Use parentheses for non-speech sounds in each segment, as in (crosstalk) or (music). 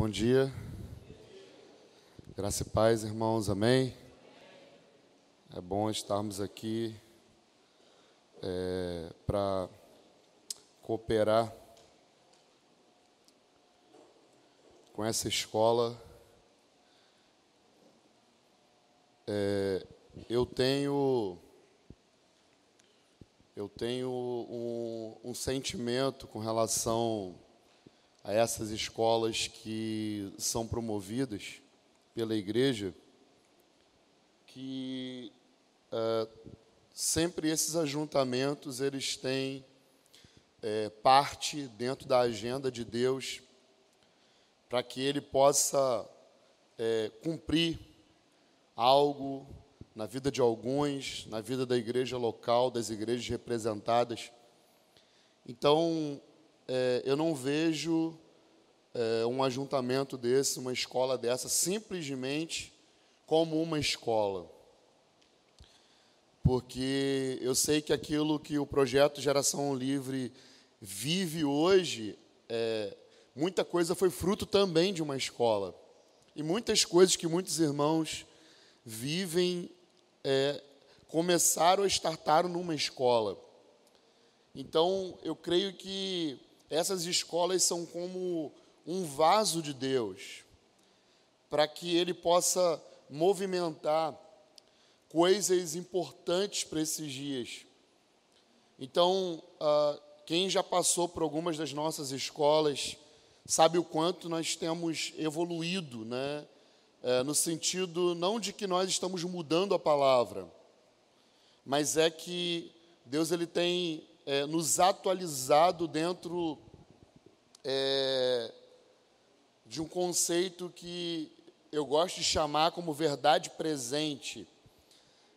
Bom dia. Graça e paz, irmãos, amém. É bom estarmos aqui é, para cooperar com essa escola. É, eu tenho eu tenho um, um sentimento com relação a essas escolas que são promovidas pela igreja, que é, sempre esses ajuntamentos eles têm é, parte dentro da agenda de Deus para que Ele possa é, cumprir algo na vida de alguns, na vida da igreja local, das igrejas representadas. Então, eu não vejo é, um ajuntamento desse, uma escola dessa, simplesmente como uma escola. Porque eu sei que aquilo que o projeto Geração Livre vive hoje, é, muita coisa foi fruto também de uma escola. E muitas coisas que muitos irmãos vivem é, começaram a startar numa escola. Então, eu creio que essas escolas são como um vaso de Deus, para que ele possa movimentar coisas importantes para esses dias. Então, uh, quem já passou por algumas das nossas escolas sabe o quanto nós temos evoluído, né? É, no sentido não de que nós estamos mudando a palavra, mas é que Deus ele tem é, nos atualizado dentro é, de um conceito que eu gosto de chamar como verdade presente.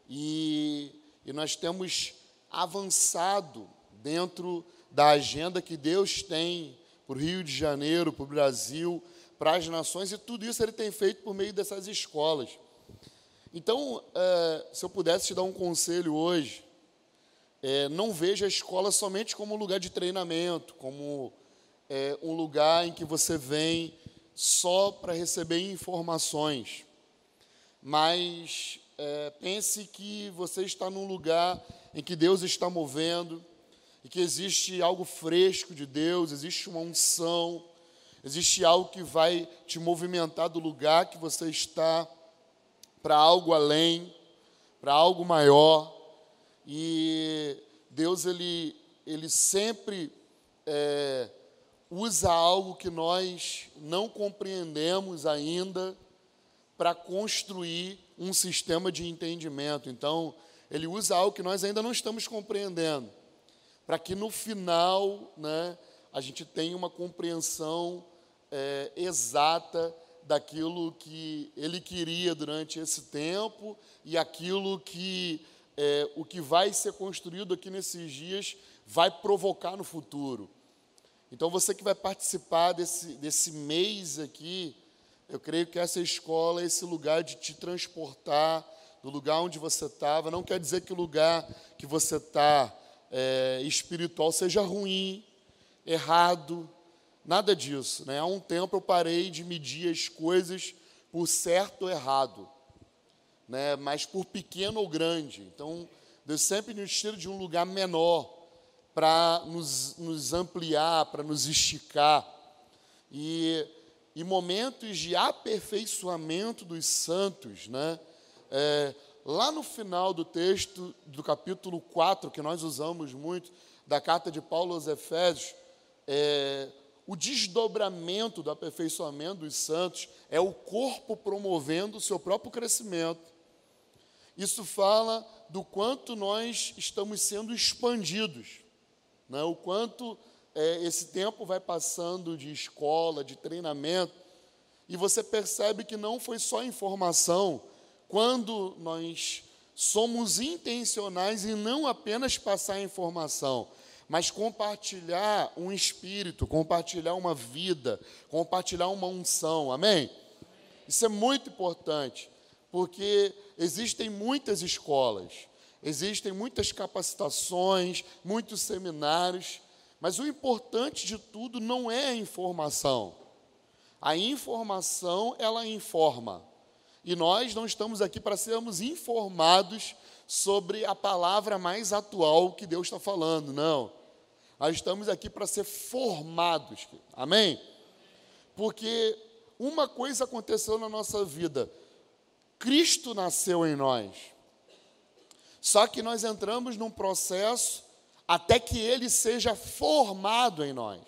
E, e nós temos avançado dentro da agenda que Deus tem para o Rio de Janeiro, para o Brasil, para as nações, e tudo isso ele tem feito por meio dessas escolas. Então, é, se eu pudesse te dar um conselho hoje, é, não veja a escola somente como um lugar de treinamento, como é, um lugar em que você vem só para receber informações, mas é, pense que você está num lugar em que Deus está movendo, e que existe algo fresco de Deus, existe uma unção, existe algo que vai te movimentar do lugar que você está para algo além, para algo maior. E Deus, ele, ele sempre é, usa algo que nós não compreendemos ainda para construir um sistema de entendimento. Então, ele usa algo que nós ainda não estamos compreendendo, para que no final né, a gente tenha uma compreensão é, exata daquilo que ele queria durante esse tempo e aquilo que é, o que vai ser construído aqui nesses dias vai provocar no futuro. Então, você que vai participar desse, desse mês aqui, eu creio que essa escola é esse lugar de te transportar do lugar onde você estava. Não quer dizer que o lugar que você está é, espiritual seja ruim, errado, nada disso. Né? Há um tempo eu parei de medir as coisas por certo ou errado né, mas por pequeno ou grande. Então, Deus sempre nos tira de um lugar menor para nos, nos ampliar, para nos esticar. E, e momentos de aperfeiçoamento dos santos, né? É, lá no final do texto do capítulo 4, que nós usamos muito, da carta de Paulo aos Efésios, é, o desdobramento do aperfeiçoamento dos santos é o corpo promovendo o seu próprio crescimento. Isso fala do quanto nós estamos sendo expandidos, né? o quanto é, esse tempo vai passando de escola, de treinamento, e você percebe que não foi só informação, quando nós somos intencionais em não apenas passar informação, mas compartilhar um espírito, compartilhar uma vida, compartilhar uma unção, amém? Isso é muito importante, porque existem muitas escolas, existem muitas capacitações, muitos seminários, mas o importante de tudo não é a informação. A informação, ela informa. E nós não estamos aqui para sermos informados sobre a palavra mais atual que Deus está falando, não. Nós estamos aqui para ser formados. Amém? Porque uma coisa aconteceu na nossa vida. Cristo nasceu em nós. Só que nós entramos num processo até que ele seja formado em nós.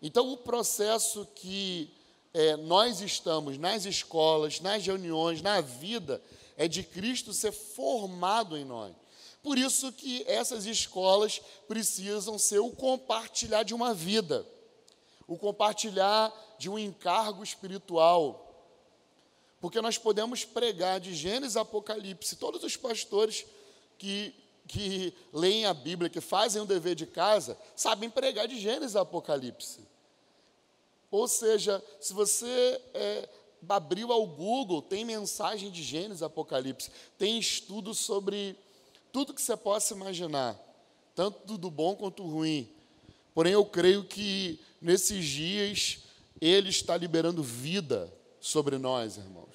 Então, o processo que é, nós estamos nas escolas, nas reuniões, na vida, é de Cristo ser formado em nós. Por isso que essas escolas precisam ser o compartilhar de uma vida, o compartilhar de um encargo espiritual. Porque nós podemos pregar de Gênesis a Apocalipse. Todos os pastores que, que leem a Bíblia, que fazem o dever de casa, sabem pregar de Gênesis a Apocalipse. Ou seja, se você é, abriu ao Google, tem mensagem de Gênesis Apocalipse, tem estudo sobre tudo que você possa imaginar, tanto do bom quanto do ruim. Porém, eu creio que nesses dias Ele está liberando vida sobre nós, irmãos.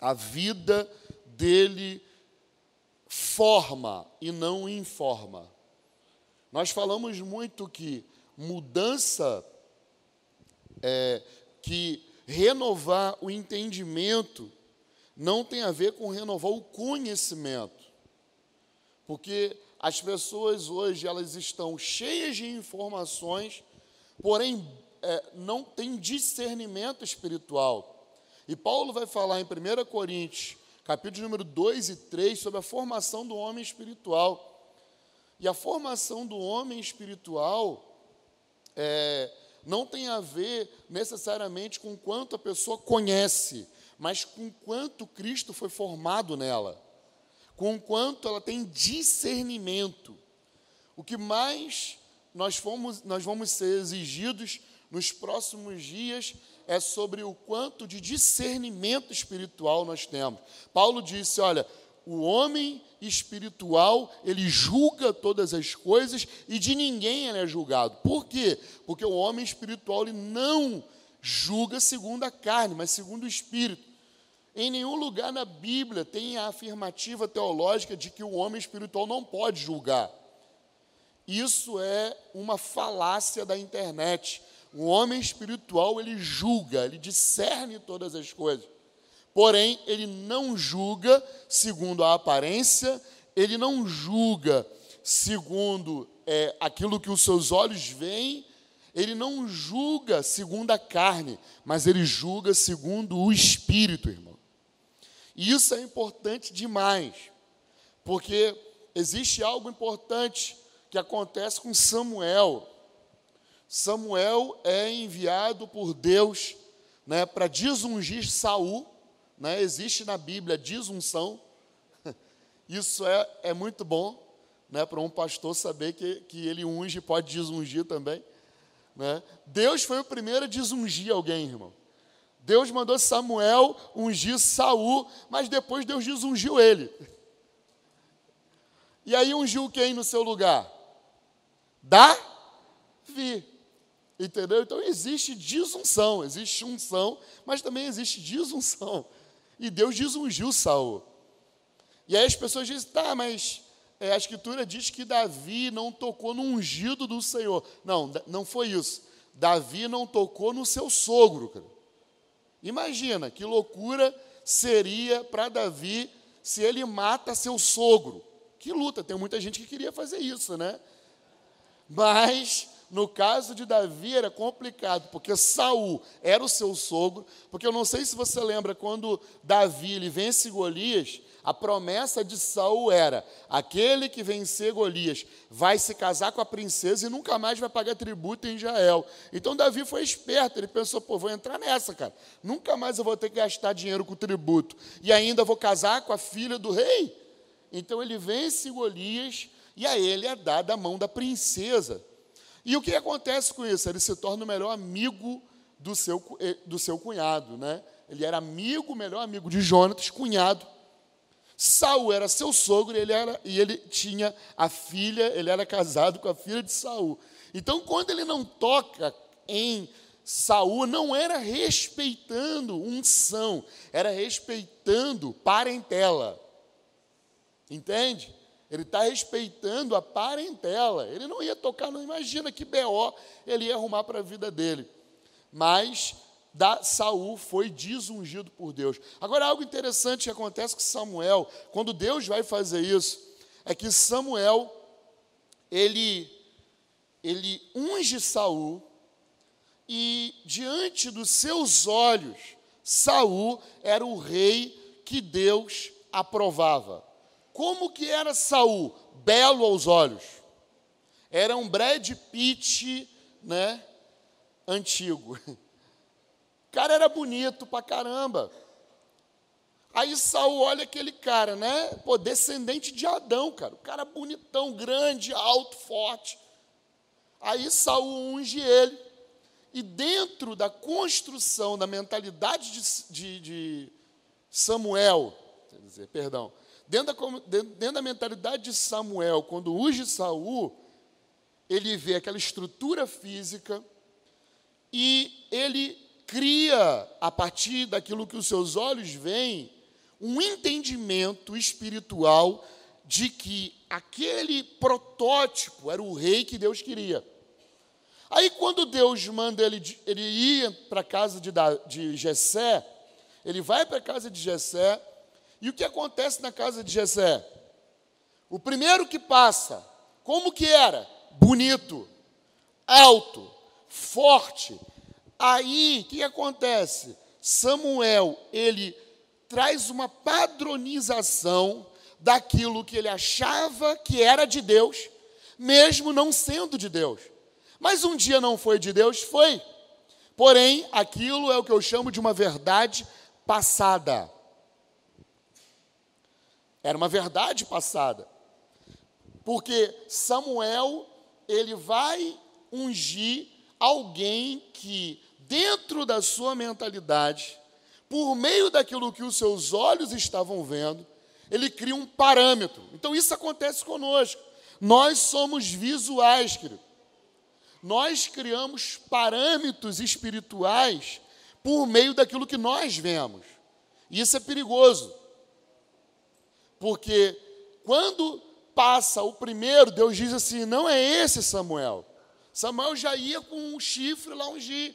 A vida dele forma e não informa. Nós falamos muito que mudança é, que renovar o entendimento não tem a ver com renovar o conhecimento. Porque as pessoas hoje elas estão cheias de informações, porém é, não têm discernimento espiritual. E Paulo vai falar em 1 Coríntios, capítulo número 2 e 3, sobre a formação do homem espiritual. E a formação do homem espiritual é, não tem a ver necessariamente com quanto a pessoa conhece, mas com quanto Cristo foi formado nela, com quanto ela tem discernimento. O que mais nós, fomos, nós vamos ser exigidos nos próximos dias é sobre o quanto de discernimento espiritual nós temos. Paulo disse: olha, o homem espiritual, ele julga todas as coisas e de ninguém ele é julgado. Por quê? Porque o homem espiritual ele não julga segundo a carne, mas segundo o espírito. Em nenhum lugar na Bíblia tem a afirmativa teológica de que o homem espiritual não pode julgar. Isso é uma falácia da internet. O homem espiritual, ele julga, ele discerne todas as coisas. Porém, ele não julga segundo a aparência, ele não julga segundo é, aquilo que os seus olhos veem, ele não julga segundo a carne, mas ele julga segundo o espírito, irmão. E isso é importante demais, porque existe algo importante que acontece com Samuel. Samuel é enviado por Deus né, para desungir Saul né? Existe na Bíblia desunção. (laughs) Isso é, é muito bom né? para um pastor saber que, que ele unge pode desungir também. Né? Deus foi o primeiro a desungir alguém, irmão. Deus mandou Samuel ungir Saul, mas depois Deus desungiu ele. E aí ungiu quem no seu lugar? Davi. Entendeu? Então existe desunção, existe unção, mas também existe desunção. E Deus desungiu Saul. E aí as pessoas dizem, tá, mas é, a escritura diz que Davi não tocou no ungido do Senhor. Não, não foi isso. Davi não tocou no seu sogro. Cara. Imagina que loucura seria para Davi se ele mata seu sogro. Que luta, tem muita gente que queria fazer isso, né? Mas no caso de Davi era complicado, porque Saul era o seu sogro, porque eu não sei se você lembra quando Davi ele vence Golias, a promessa de Saul era: aquele que vencer Golias vai se casar com a princesa e nunca mais vai pagar tributo em Israel. Então Davi foi esperto, ele pensou: pô, vou entrar nessa, cara. Nunca mais eu vou ter que gastar dinheiro com tributo e ainda vou casar com a filha do rei. Então ele vence Golias e a ele é dada a mão da princesa. E o que acontece com isso? Ele se torna o melhor amigo do seu, eh, do seu cunhado, né? Ele era amigo, melhor amigo de Jonatas, cunhado. Saul era seu sogro e ele, era, e ele tinha a filha, ele era casado com a filha de Saul. Então, quando ele não toca em Saul não era respeitando unção, era respeitando parentela. Entende? Ele está respeitando a parentela. Ele não ia tocar, não imagina que BO ele ia arrumar para a vida dele. Mas da Saul foi desungido por Deus. Agora, algo interessante que acontece com Samuel, quando Deus vai fazer isso, é que Samuel, ele, ele unge Saul, e diante dos seus olhos, Saul era o rei que Deus aprovava. Como que era Saul? Belo aos olhos. Era um Brad Pitt, né, antigo. O (laughs) cara era bonito pra caramba. Aí Saul olha aquele cara, né? Pô, descendente de Adão, cara. O cara bonitão, grande, alto, forte. Aí Saul unge ele. E dentro da construção da mentalidade de, de, de Samuel, dizer, perdão, Dentro da, dentro da mentalidade de Samuel, quando unge Saul, ele vê aquela estrutura física e ele cria, a partir daquilo que os seus olhos veem, um entendimento espiritual de que aquele protótipo era o rei que Deus queria. Aí, quando Deus manda ele, ele ir para a casa de, de Jessé, ele vai para a casa de Jessé, e o que acontece na casa de Jessé? O primeiro que passa, como que era? Bonito, alto, forte. Aí, o que acontece? Samuel, ele traz uma padronização daquilo que ele achava que era de Deus, mesmo não sendo de Deus. Mas um dia não foi de Deus, foi. Porém, aquilo é o que eu chamo de uma verdade passada. Era uma verdade passada. Porque Samuel, ele vai ungir alguém que, dentro da sua mentalidade, por meio daquilo que os seus olhos estavam vendo, ele cria um parâmetro. Então isso acontece conosco. Nós somos visuais, querido. Nós criamos parâmetros espirituais por meio daquilo que nós vemos. Isso é perigoso. Porque quando passa o primeiro, Deus diz assim: não é esse Samuel. Samuel já ia com um chifre lá ungir.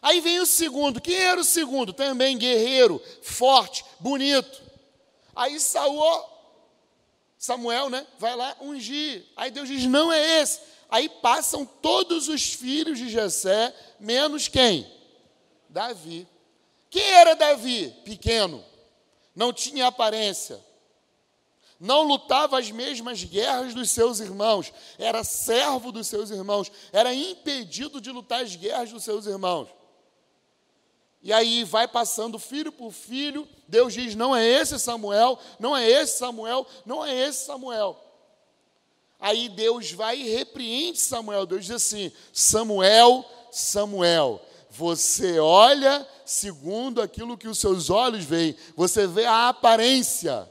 Aí vem o segundo. Quem era o segundo? Também guerreiro, forte, bonito. Aí Saul, Samuel, né? Vai lá ungir. Aí Deus diz: não é esse. Aí passam todos os filhos de Jessé, menos quem? Davi. Quem era Davi? Pequeno. Não tinha aparência não lutava as mesmas guerras dos seus irmãos, era servo dos seus irmãos, era impedido de lutar as guerras dos seus irmãos. E aí vai passando filho por filho, Deus diz: não é esse Samuel, não é esse Samuel, não é esse Samuel. Aí Deus vai e repreende Samuel. Deus diz assim: Samuel, Samuel, você olha segundo aquilo que os seus olhos veem, você vê a aparência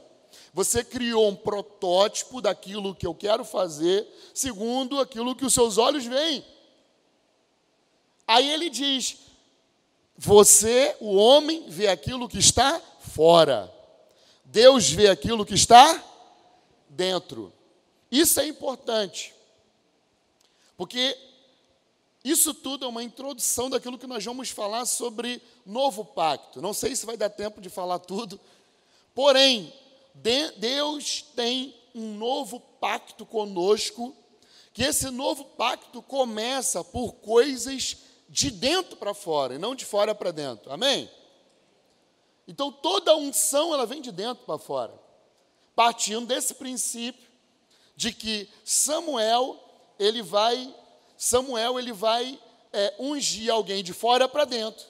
você criou um protótipo daquilo que eu quero fazer, segundo aquilo que os seus olhos veem. Aí ele diz: Você, o homem, vê aquilo que está fora. Deus vê aquilo que está dentro. Isso é importante. Porque isso tudo é uma introdução daquilo que nós vamos falar sobre novo pacto. Não sei se vai dar tempo de falar tudo. Porém, Deus tem um novo pacto conosco, que esse novo pacto começa por coisas de dentro para fora e não de fora para dentro. Amém? Então toda unção ela vem de dentro para fora. Partindo desse princípio de que Samuel ele vai Samuel ele vai é, ungir alguém de fora para dentro.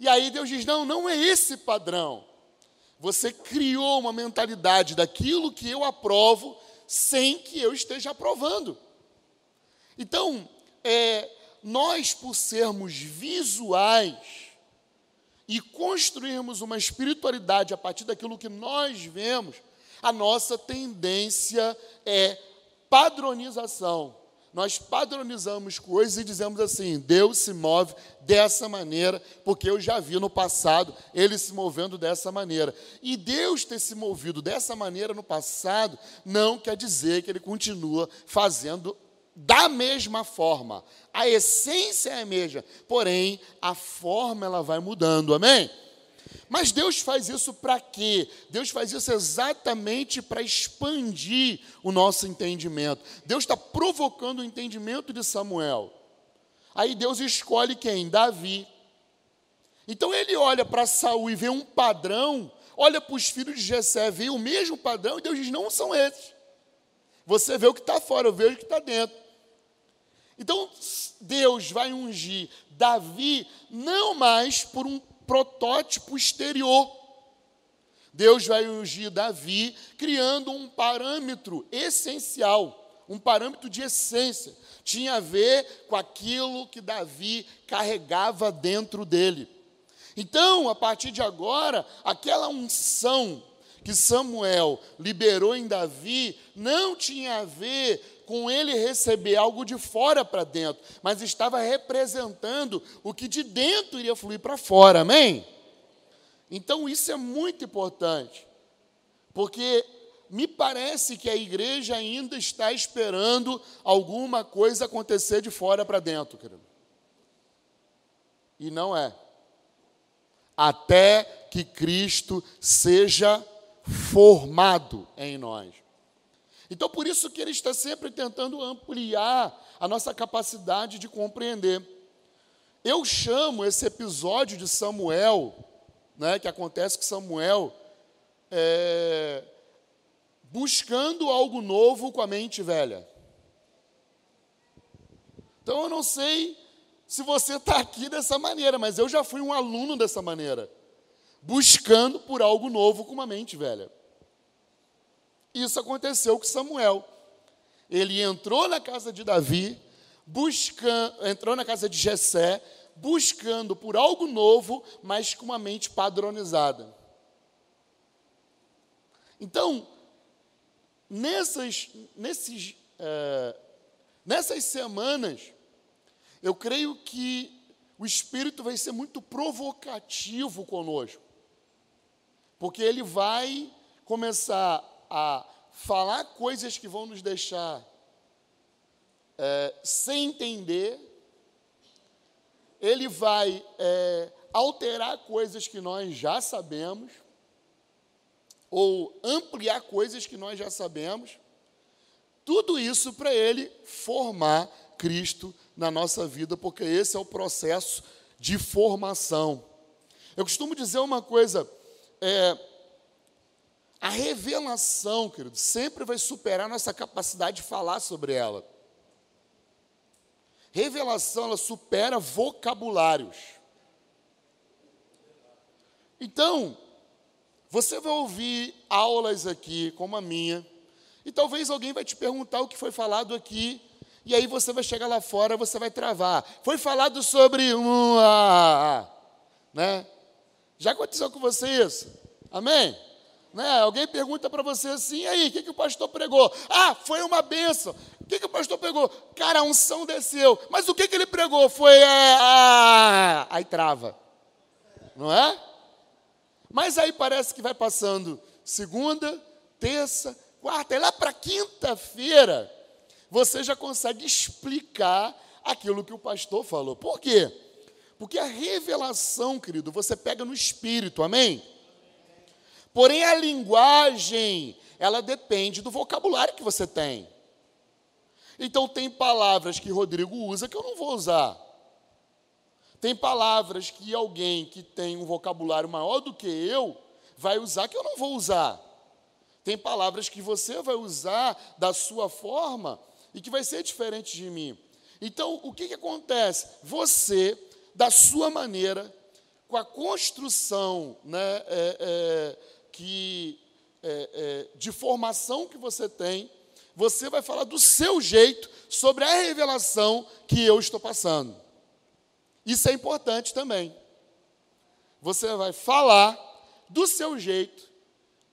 E aí Deus diz: não, não é esse padrão. Você criou uma mentalidade daquilo que eu aprovo sem que eu esteja aprovando. Então, é, nós, por sermos visuais e construirmos uma espiritualidade a partir daquilo que nós vemos, a nossa tendência é padronização. Nós padronizamos coisas e dizemos assim: Deus se move dessa maneira, porque eu já vi no passado ele se movendo dessa maneira. E Deus ter se movido dessa maneira no passado não quer dizer que ele continua fazendo da mesma forma. A essência é a mesma, porém a forma ela vai mudando. Amém? Mas Deus faz isso para quê? Deus faz isso exatamente para expandir o nosso entendimento. Deus está provocando o entendimento de Samuel. Aí Deus escolhe quem? Davi. Então ele olha para Saul e vê um padrão, olha para os filhos de Jessé, vê o mesmo padrão, e Deus diz: não são esses. Você vê o que está fora, eu vejo o que está dentro. Então Deus vai ungir Davi não mais por um protótipo exterior. Deus vai ungir Davi criando um parâmetro essencial, um parâmetro de essência. Tinha a ver com aquilo que Davi carregava dentro dele. Então, a partir de agora, aquela unção que Samuel liberou em Davi não tinha a ver com ele receber algo de fora para dentro, mas estava representando o que de dentro iria fluir para fora, amém? Então isso é muito importante, porque me parece que a igreja ainda está esperando alguma coisa acontecer de fora para dentro, querido. E não é. Até que Cristo seja formado em nós. Então, por isso que ele está sempre tentando ampliar a nossa capacidade de compreender. Eu chamo esse episódio de Samuel, né, que acontece com Samuel, é, buscando algo novo com a mente velha. Então, eu não sei se você está aqui dessa maneira, mas eu já fui um aluno dessa maneira, buscando por algo novo com uma mente velha. Isso aconteceu com Samuel. Ele entrou na casa de Davi, buscando, entrou na casa de Jessé, buscando por algo novo, mas com uma mente padronizada. Então, nessas, nesses, é, nessas semanas, eu creio que o Espírito vai ser muito provocativo conosco, porque ele vai começar a falar coisas que vão nos deixar é, sem entender, ele vai é, alterar coisas que nós já sabemos, ou ampliar coisas que nós já sabemos, tudo isso para ele formar Cristo na nossa vida, porque esse é o processo de formação. Eu costumo dizer uma coisa, é, a revelação, querido, sempre vai superar nossa capacidade de falar sobre ela. Revelação, ela supera vocabulários. Então, você vai ouvir aulas aqui, como a minha, e talvez alguém vai te perguntar o que foi falado aqui, e aí você vai chegar lá fora, você vai travar. Foi falado sobre um, ah, ah, né? Já aconteceu com você isso? Amém? Né? Alguém pergunta para você assim, e aí, o que, que o pastor pregou? Ah, foi uma benção. O que, que o pastor pregou? Cara, a unção desceu. Mas o que, que ele pregou? Foi a. Ah, aí trava. Não é? Mas aí parece que vai passando segunda, terça, quarta, e lá para quinta-feira, você já consegue explicar aquilo que o pastor falou. Por quê? Porque a revelação, querido, você pega no espírito, amém? Porém, a linguagem, ela depende do vocabulário que você tem. Então, tem palavras que Rodrigo usa que eu não vou usar. Tem palavras que alguém que tem um vocabulário maior do que eu vai usar que eu não vou usar. Tem palavras que você vai usar da sua forma e que vai ser diferente de mim. Então, o que, que acontece? Você, da sua maneira, com a construção né, é, é, que é, é, de formação que você tem, você vai falar do seu jeito sobre a revelação que eu estou passando. Isso é importante também. Você vai falar do seu jeito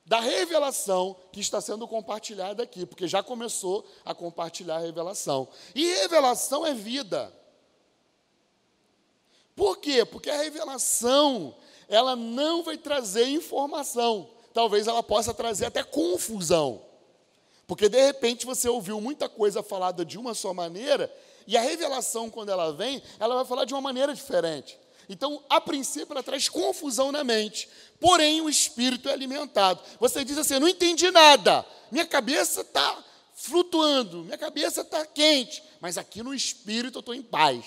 da revelação que está sendo compartilhada aqui, porque já começou a compartilhar a revelação. E revelação é vida. Por quê? Porque a revelação, ela não vai trazer informação. Talvez ela possa trazer até confusão. Porque de repente você ouviu muita coisa falada de uma só maneira, e a revelação, quando ela vem, ela vai falar de uma maneira diferente. Então, a princípio, ela traz confusão na mente. Porém, o espírito é alimentado. Você diz assim: não entendi nada. Minha cabeça está flutuando, minha cabeça está quente. Mas aqui no espírito eu estou em paz.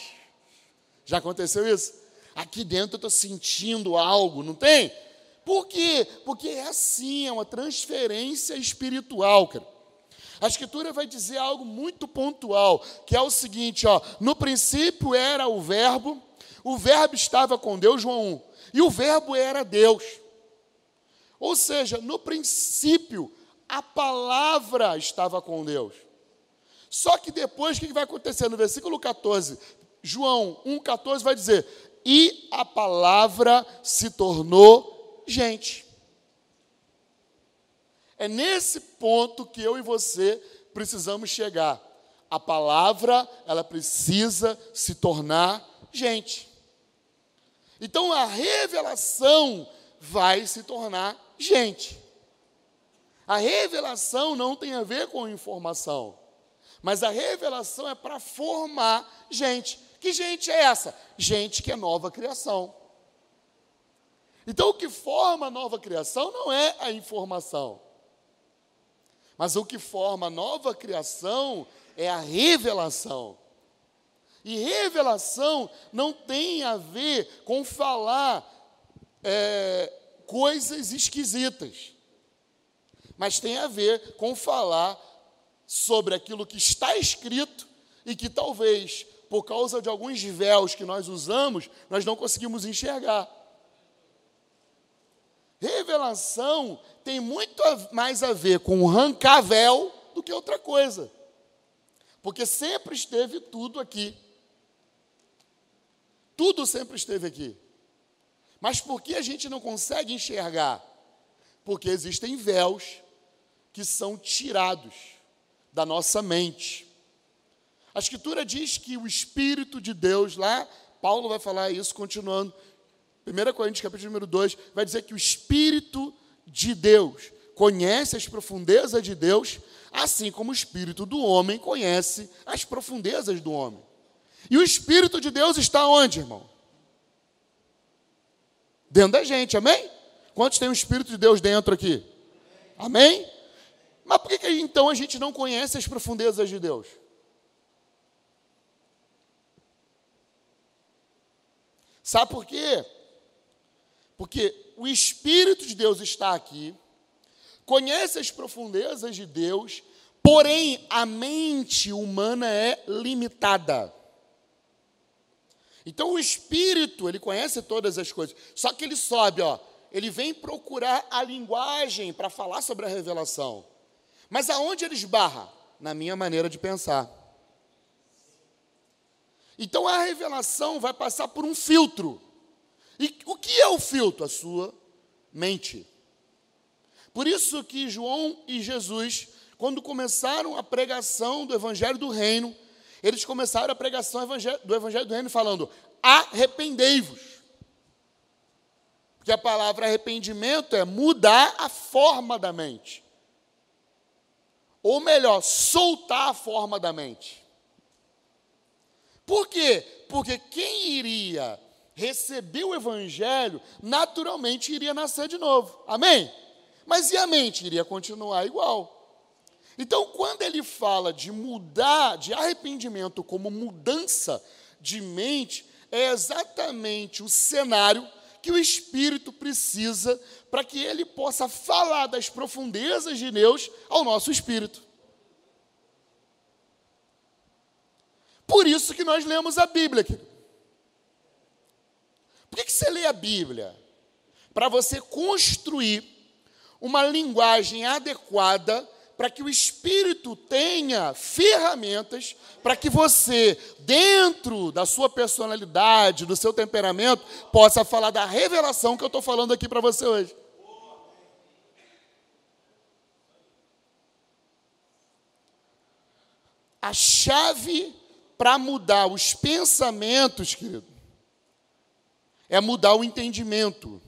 Já aconteceu isso? Aqui dentro eu estou sentindo algo, não tem? Por quê? Porque é assim, é uma transferência espiritual, cara. A escritura vai dizer algo muito pontual, que é o seguinte, ó, no princípio era o verbo, o verbo estava com Deus, João 1, e o verbo era Deus. Ou seja, no princípio, a palavra estava com Deus. Só que depois, o que vai acontecer? No versículo 14, João 1,14 vai dizer: E a palavra se tornou gente. É nesse ponto que eu e você precisamos chegar. A palavra, ela precisa se tornar gente. Então a revelação vai se tornar gente. A revelação não tem a ver com informação, mas a revelação é para formar gente. Que gente é essa? Gente que é nova criação. Então, o que forma a nova criação não é a informação, mas o que forma a nova criação é a revelação. E revelação não tem a ver com falar é, coisas esquisitas, mas tem a ver com falar sobre aquilo que está escrito e que talvez por causa de alguns véus que nós usamos, nós não conseguimos enxergar. Revelação tem muito mais a ver com arrancar véu do que outra coisa. Porque sempre esteve tudo aqui. Tudo sempre esteve aqui. Mas por que a gente não consegue enxergar? Porque existem véus que são tirados da nossa mente. A Escritura diz que o Espírito de Deus, lá, Paulo vai falar isso continuando. 1 Coríntios, capítulo número 2, vai dizer que o Espírito de Deus conhece as profundezas de Deus, assim como o Espírito do homem conhece as profundezas do homem. E o Espírito de Deus está onde, irmão? Dentro da gente, amém? Quantos tem o Espírito de Deus dentro aqui? Amém? Mas por que, que então a gente não conhece as profundezas de Deus? Sabe por quê? Porque o Espírito de Deus está aqui, conhece as profundezas de Deus, porém a mente humana é limitada. Então o Espírito, ele conhece todas as coisas, só que ele sobe, ó, ele vem procurar a linguagem para falar sobre a revelação. Mas aonde ele esbarra? Na minha maneira de pensar. Então a revelação vai passar por um filtro. E o que é o filtro? A sua mente. Por isso que João e Jesus, quando começaram a pregação do Evangelho do Reino, eles começaram a pregação do Evangelho do Reino falando: arrependei-vos. Porque a palavra arrependimento é mudar a forma da mente. Ou melhor, soltar a forma da mente. Por quê? Porque quem iria receber o Evangelho, naturalmente iria nascer de novo. Amém? Mas e a mente? Iria continuar igual. Então, quando ele fala de mudar, de arrependimento como mudança de mente, é exatamente o cenário que o Espírito precisa para que ele possa falar das profundezas de Deus ao nosso espírito. Por isso que nós lemos a Bíblia. Querido. Por que, que você lê a Bíblia? Para você construir uma linguagem adequada para que o Espírito tenha ferramentas para que você, dentro da sua personalidade, do seu temperamento, possa falar da revelação que eu estou falando aqui para você hoje. A chave para mudar os pensamentos, querido, é mudar o entendimento.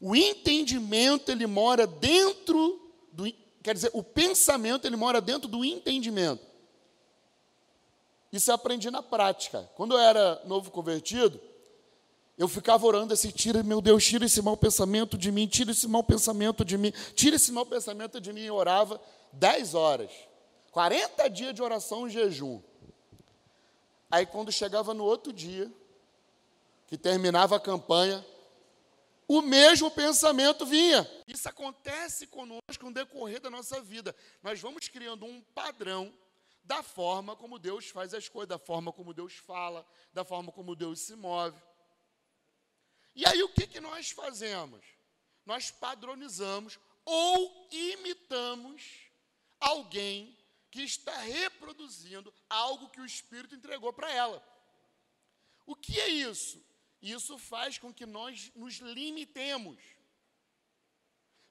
O entendimento, ele mora dentro do. Quer dizer, o pensamento, ele mora dentro do entendimento. Isso eu aprendi na prática. Quando eu era novo convertido, eu ficava orando assim: tira, meu Deus, tira esse mau pensamento de mim, tira esse mau pensamento de mim, tira esse mau pensamento de mim. E orava 10 horas, 40 dias de oração e jejum. Aí, quando chegava no outro dia, que terminava a campanha, o mesmo pensamento vinha. Isso acontece conosco no decorrer da nossa vida. Nós vamos criando um padrão da forma como Deus faz as coisas, da forma como Deus fala, da forma como Deus se move. E aí o que, que nós fazemos? Nós padronizamos ou imitamos alguém que está reproduzindo algo que o Espírito entregou para ela. O que é isso? Isso faz com que nós nos limitemos.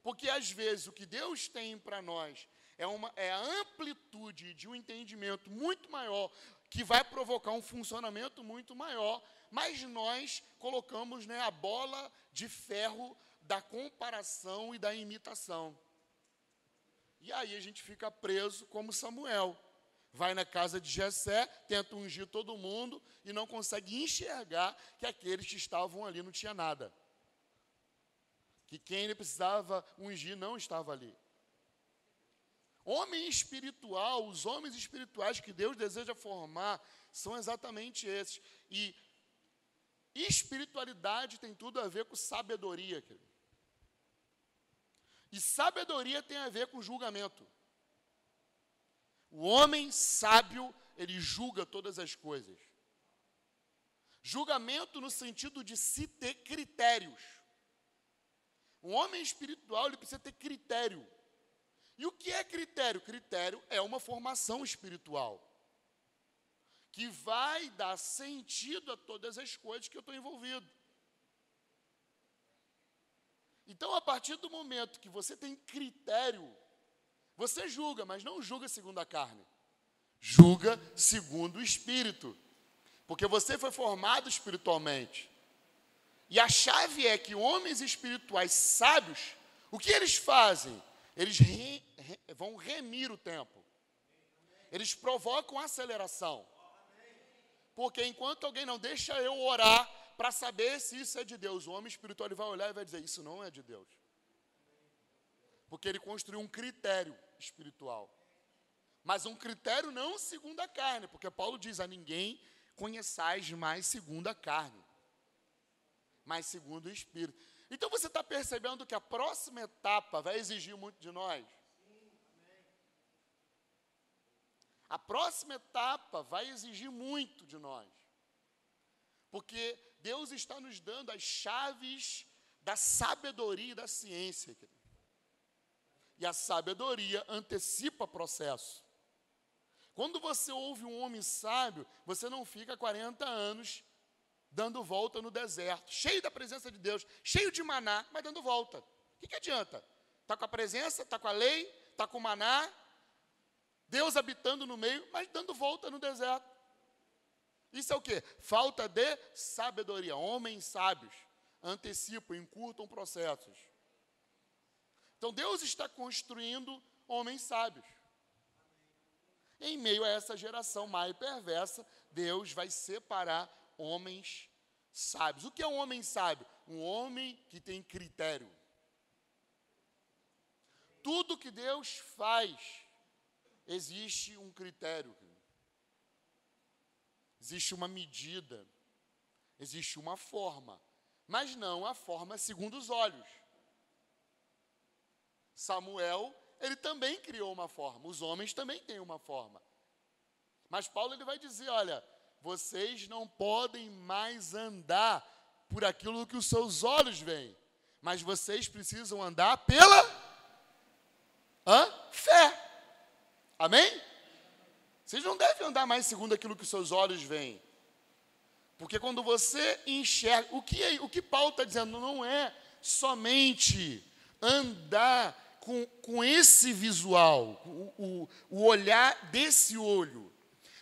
Porque às vezes o que Deus tem para nós é, uma, é a amplitude de um entendimento muito maior, que vai provocar um funcionamento muito maior, mas nós colocamos né, a bola de ferro da comparação e da imitação. E aí a gente fica preso como Samuel. Vai na casa de Jessé, tenta ungir todo mundo e não consegue enxergar que aqueles que estavam ali não tinha nada. Que quem ele precisava ungir não estava ali. Homem espiritual, os homens espirituais que Deus deseja formar são exatamente esses. E espiritualidade tem tudo a ver com sabedoria. Querido. E sabedoria tem a ver com julgamento. O homem sábio, ele julga todas as coisas. Julgamento no sentido de se ter critérios. Um homem espiritual, ele precisa ter critério. E o que é critério? Critério é uma formação espiritual que vai dar sentido a todas as coisas que eu estou envolvido. Então, a partir do momento que você tem critério, você julga, mas não julga segundo a carne. Julga segundo o espírito. Porque você foi formado espiritualmente. E a chave é que homens espirituais sábios, o que eles fazem? Eles re, re, vão remir o tempo. Eles provocam aceleração. Porque enquanto alguém não deixa eu orar, para saber se isso é de Deus. O homem espiritual ele vai olhar e vai dizer: Isso não é de Deus. Porque ele construiu um critério espiritual. Mas um critério não segundo a carne, porque Paulo diz: A ninguém conheçais mais segundo a carne, mas segundo o Espírito. Então você está percebendo que a próxima etapa vai exigir muito de nós? A próxima etapa vai exigir muito de nós. Porque Deus está nos dando as chaves da sabedoria e da ciência. E a sabedoria antecipa processo. Quando você ouve um homem sábio, você não fica 40 anos dando volta no deserto, cheio da presença de Deus, cheio de maná, mas dando volta. O que, que adianta? Está com a presença, está com a lei, está com o maná, Deus habitando no meio, mas dando volta no deserto. Isso é o que? Falta de sabedoria. Homens sábios antecipam, encurtam processos. Então Deus está construindo homens sábios. Em meio a essa geração má e perversa, Deus vai separar homens sábios. O que é um homem sábio? Um homem que tem critério. Tudo que Deus faz, existe um critério. Existe uma medida, existe uma forma, mas não a forma segundo os olhos. Samuel, ele também criou uma forma, os homens também têm uma forma. Mas Paulo ele vai dizer, olha, vocês não podem mais andar por aquilo que os seus olhos veem, mas vocês precisam andar pela hã? fé. Amém? Vocês não devem andar mais segundo aquilo que os seus olhos veem. Porque quando você enxerga, o que, é, o que Paulo está dizendo não é somente andar com, com esse visual, o, o, o olhar desse olho.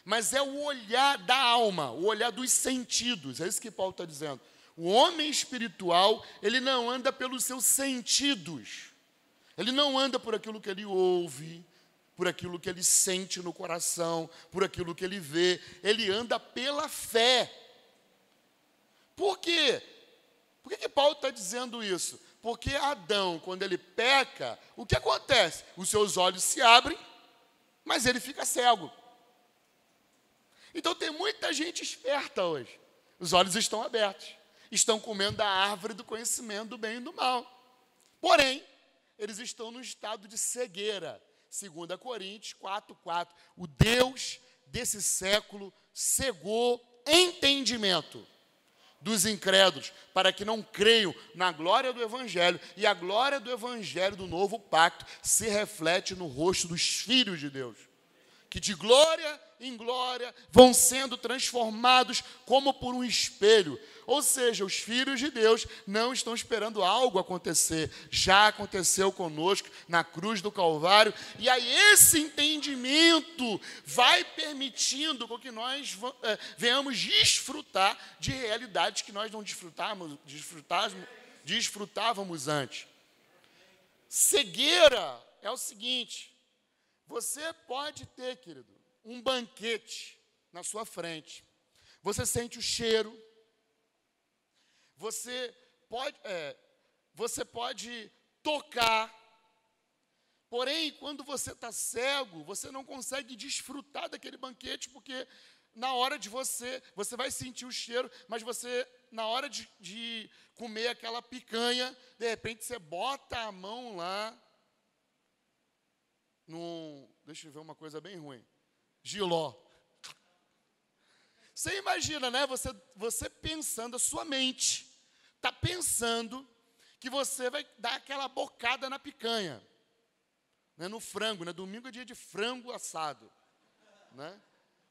mas é o olhar da alma, o olhar dos sentidos. É isso que Paulo está dizendo. O homem espiritual, ele não anda pelos seus sentidos. Ele não anda por aquilo que ele ouve, por aquilo que ele sente no coração, por aquilo que ele vê. Ele anda pela fé. Por quê? Por que, que Paulo está dizendo isso? Porque Adão, quando ele peca, o que acontece? Os seus olhos se abrem, mas ele fica cego. Então tem muita gente esperta hoje. Os olhos estão abertos. Estão comendo da árvore do conhecimento do bem e do mal. Porém, eles estão no estado de cegueira. 2 Coríntios 4, 4. O Deus desse século cegou entendimento dos incrédulos, para que não creiam na glória do Evangelho, e a glória do Evangelho do novo pacto se reflete no rosto dos filhos de Deus, que de glória em glória vão sendo transformados como por um espelho. Ou seja, os filhos de Deus não estão esperando algo acontecer, já aconteceu conosco na cruz do Calvário, e aí esse entendimento vai permitindo com que nós é, venhamos desfrutar de realidades que nós não desfrutávamos, desfrutávamos, desfrutávamos antes. Cegueira é o seguinte: você pode ter, querido, um banquete na sua frente. Você sente o cheiro. Você pode, é, você pode tocar. Porém, quando você está cego, você não consegue desfrutar daquele banquete, porque na hora de você, você vai sentir o cheiro, mas você, na hora de, de comer aquela picanha, de repente você bota a mão lá, num, deixa eu ver uma coisa bem ruim. Giló. Você imagina, né? Você, você pensando, a sua mente está pensando que você vai dar aquela bocada na picanha, né? no frango, né? Domingo é dia de frango assado, né?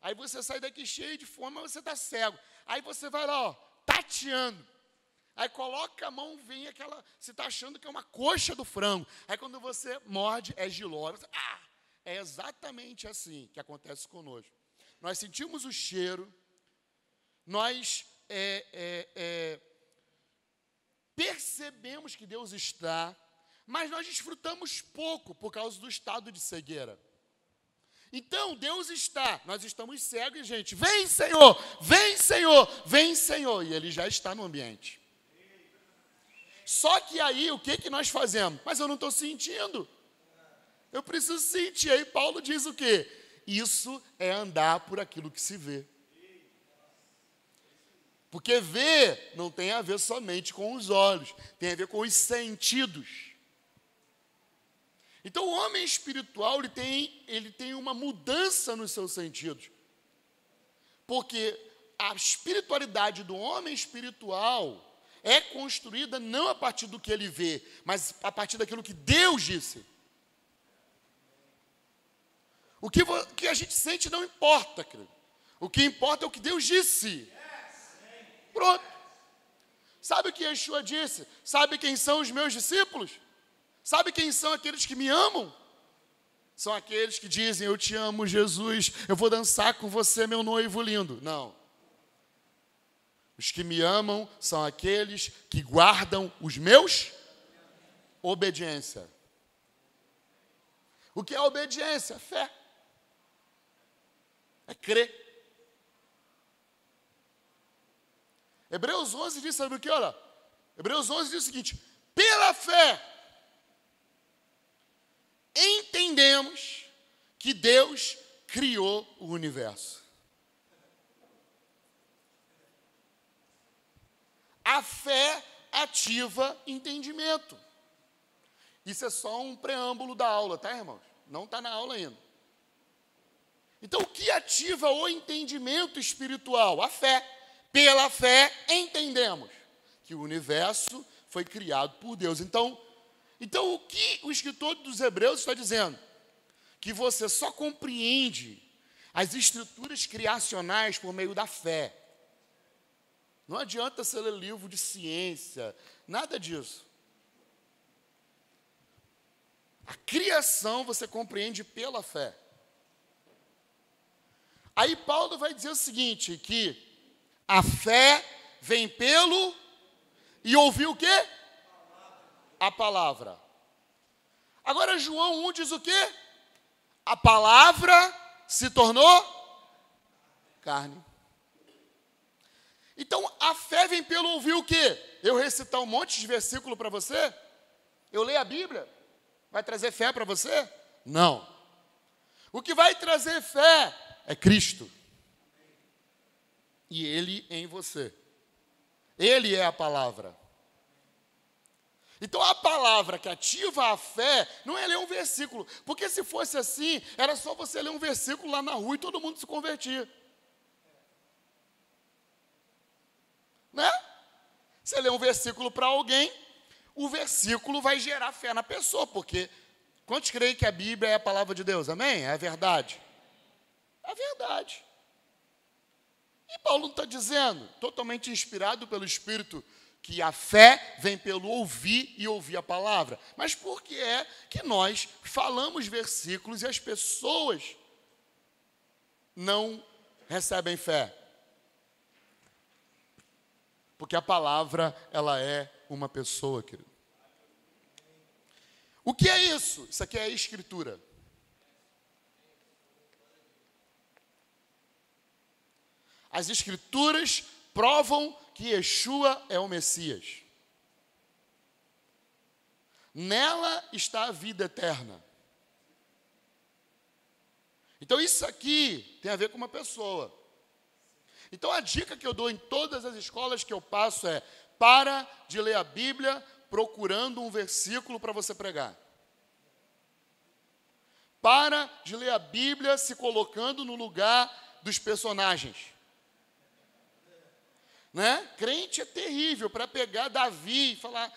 Aí você sai daqui cheio de fome, mas você está cego. Aí você vai lá, ó, tateando. Aí coloca a mão, vem aquela. Você está achando que é uma coxa do frango. Aí quando você morde, é giló. Ah, é exatamente assim que acontece conosco. Nós sentimos o cheiro, nós é, é, é, percebemos que Deus está, mas nós desfrutamos pouco por causa do estado de cegueira. Então, Deus está, nós estamos cegos, gente. Vem, Senhor, vem, Senhor, vem, Senhor. E Ele já está no ambiente. Só que aí, o que, que nós fazemos? Mas eu não estou sentindo. Eu preciso sentir. Aí Paulo diz o quê? Isso é andar por aquilo que se vê. Porque ver não tem a ver somente com os olhos, tem a ver com os sentidos. Então o homem espiritual ele tem, ele tem uma mudança nos seus sentidos. Porque a espiritualidade do homem espiritual é construída não a partir do que ele vê, mas a partir daquilo que Deus disse. O que, que a gente sente não importa, querido. O que importa é o que Deus disse. Pronto. Sabe o que Yeshua disse? Sabe quem são os meus discípulos? Sabe quem são aqueles que me amam? São aqueles que dizem: Eu te amo, Jesus, eu vou dançar com você, meu noivo lindo. Não. Os que me amam são aqueles que guardam os meus obediência. O que é obediência? Fé. É crer. Hebreus 11 diz, sabe o que? Olha, Hebreus 11 diz o seguinte: pela fé, entendemos que Deus criou o universo. A fé ativa entendimento. Isso é só um preâmbulo da aula, tá, irmãos? Não está na aula ainda. Então, o que ativa o entendimento espiritual? A fé. Pela fé, entendemos que o universo foi criado por Deus. Então, então o que o escritor dos Hebreus está dizendo? Que você só compreende as estruturas criacionais por meio da fé. Não adianta você ler livro de ciência, nada disso. A criação você compreende pela fé. Aí Paulo vai dizer o seguinte, que a fé vem pelo e ouvir o quê? A palavra. Agora João 1 diz o quê? A palavra se tornou carne. Então a fé vem pelo ouvir o quê? Eu recitar um monte de versículo para você? Eu leio a Bíblia? Vai trazer fé para você? Não. O que vai trazer fé é Cristo. E Ele em você. Ele é a palavra. Então a palavra que ativa a fé não é ler um versículo, porque se fosse assim, era só você ler um versículo lá na rua e todo mundo se convertia. Né? Você lê um versículo para alguém, o versículo vai gerar fé na pessoa, porque quantos creem que a Bíblia é a palavra de Deus? Amém? É a verdade. É a verdade. E Paulo não está dizendo, totalmente inspirado pelo Espírito, que a fé vem pelo ouvir e ouvir a palavra. Mas por que é que nós falamos versículos e as pessoas não recebem fé? Porque a palavra, ela é uma pessoa, querido. O que é isso? Isso aqui é a escritura. As escrituras provam que Yeshua é o Messias. Nela está a vida eterna. Então isso aqui tem a ver com uma pessoa. Então a dica que eu dou em todas as escolas que eu passo é: para de ler a Bíblia procurando um versículo para você pregar. Para de ler a Bíblia se colocando no lugar dos personagens. Né? Crente é terrível para pegar Davi e falar,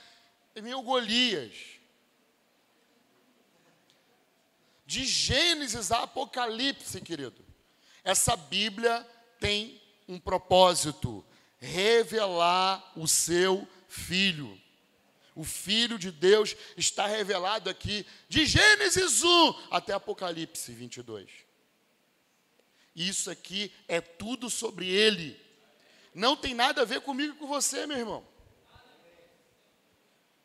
é meu Golias. De Gênesis a Apocalipse, querido. Essa Bíblia tem um propósito: revelar o seu filho. O Filho de Deus está revelado aqui, de Gênesis 1 até Apocalipse 22. Isso aqui é tudo sobre Ele. Não tem nada a ver comigo e com você, meu irmão.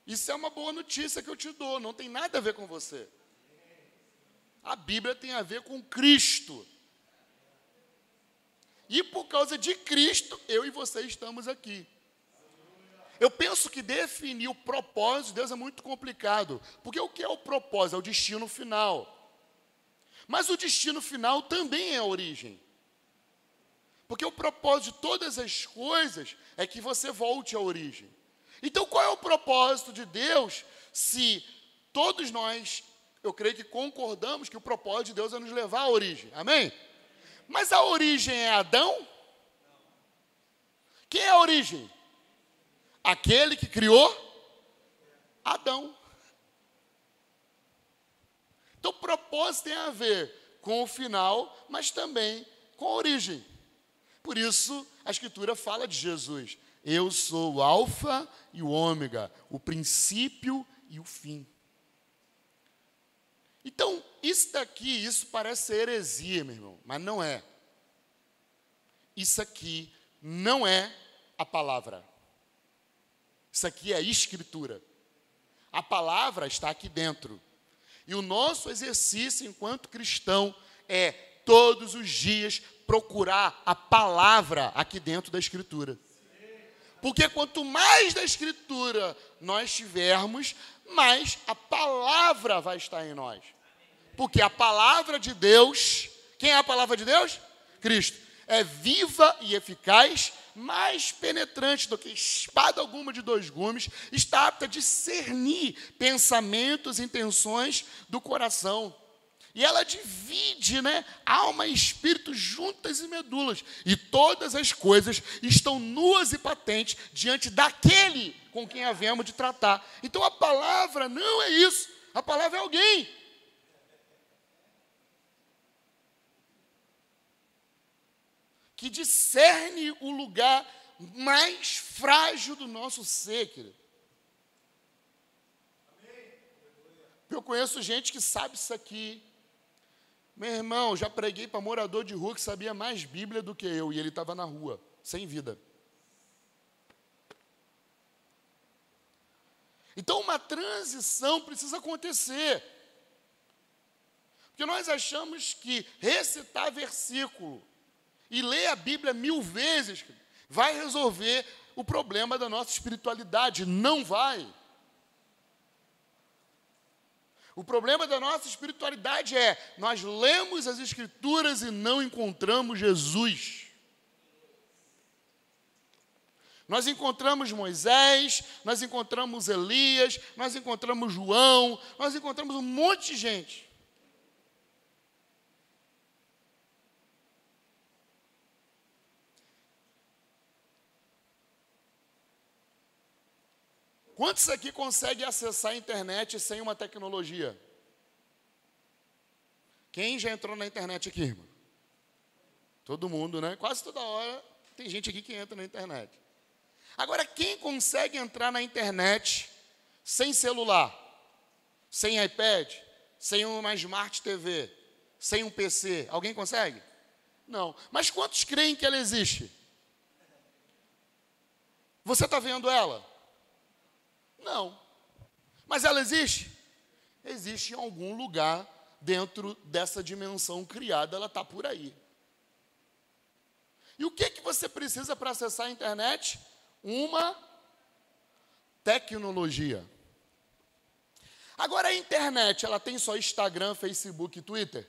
Isso é uma boa notícia que eu te dou, não tem nada a ver com você. A Bíblia tem a ver com Cristo. E por causa de Cristo, eu e você estamos aqui. Eu penso que definir o propósito de Deus é muito complicado, porque o que é o propósito? É o destino final. Mas o destino final também é a origem. Porque o propósito de todas as coisas é que você volte à origem. Então, qual é o propósito de Deus se todos nós, eu creio que concordamos que o propósito de Deus é nos levar à origem? Amém? Mas a origem é Adão? Quem é a origem? Aquele que criou Adão. Então, o propósito tem a ver com o final, mas também com a origem. Por isso, a Escritura fala de Jesus. Eu sou o Alfa e o Ômega, o princípio e o fim. Então, isso daqui, isso parece ser heresia, meu irmão, mas não é. Isso aqui não é a palavra. Isso aqui é a escritura. A palavra está aqui dentro. E o nosso exercício enquanto cristão é todos os dias procurar a palavra aqui dentro da Escritura. Porque quanto mais da Escritura nós tivermos, mais a palavra vai estar em nós. Porque a palavra de Deus, quem é a palavra de Deus? Cristo. É viva e eficaz, mais penetrante do que espada alguma de dois gumes, está apta a discernir pensamentos, intenções do coração. E ela divide, né, alma e espírito juntas e medulas. E todas as coisas estão nuas e patentes diante daquele com quem havemos de tratar. Então a palavra não é isso. A palavra é alguém. Que discerne o lugar mais frágil do nosso ser, querido. Eu conheço gente que sabe isso aqui, Meu irmão, já preguei para morador de rua que sabia mais Bíblia do que eu, e ele estava na rua, sem vida. Então, uma transição precisa acontecer. Porque nós achamos que recitar versículo e ler a Bíblia mil vezes vai resolver o problema da nossa espiritualidade. Não vai. O problema da nossa espiritualidade é nós lemos as Escrituras e não encontramos Jesus. Nós encontramos Moisés, nós encontramos Elias, nós encontramos João, nós encontramos um monte de gente. Quantos aqui conseguem acessar a internet sem uma tecnologia? Quem já entrou na internet aqui, irmão? Todo mundo, né? Quase toda hora tem gente aqui que entra na internet. Agora, quem consegue entrar na internet sem celular, sem iPad, sem uma Smart TV, sem um PC? Alguém consegue? Não. Mas quantos creem que ela existe? Você está vendo ela? Não. Mas ela existe? Existe em algum lugar dentro dessa dimensão criada, ela está por aí. E o que, que você precisa para acessar a internet? Uma tecnologia. Agora a internet, ela tem só Instagram, Facebook e Twitter?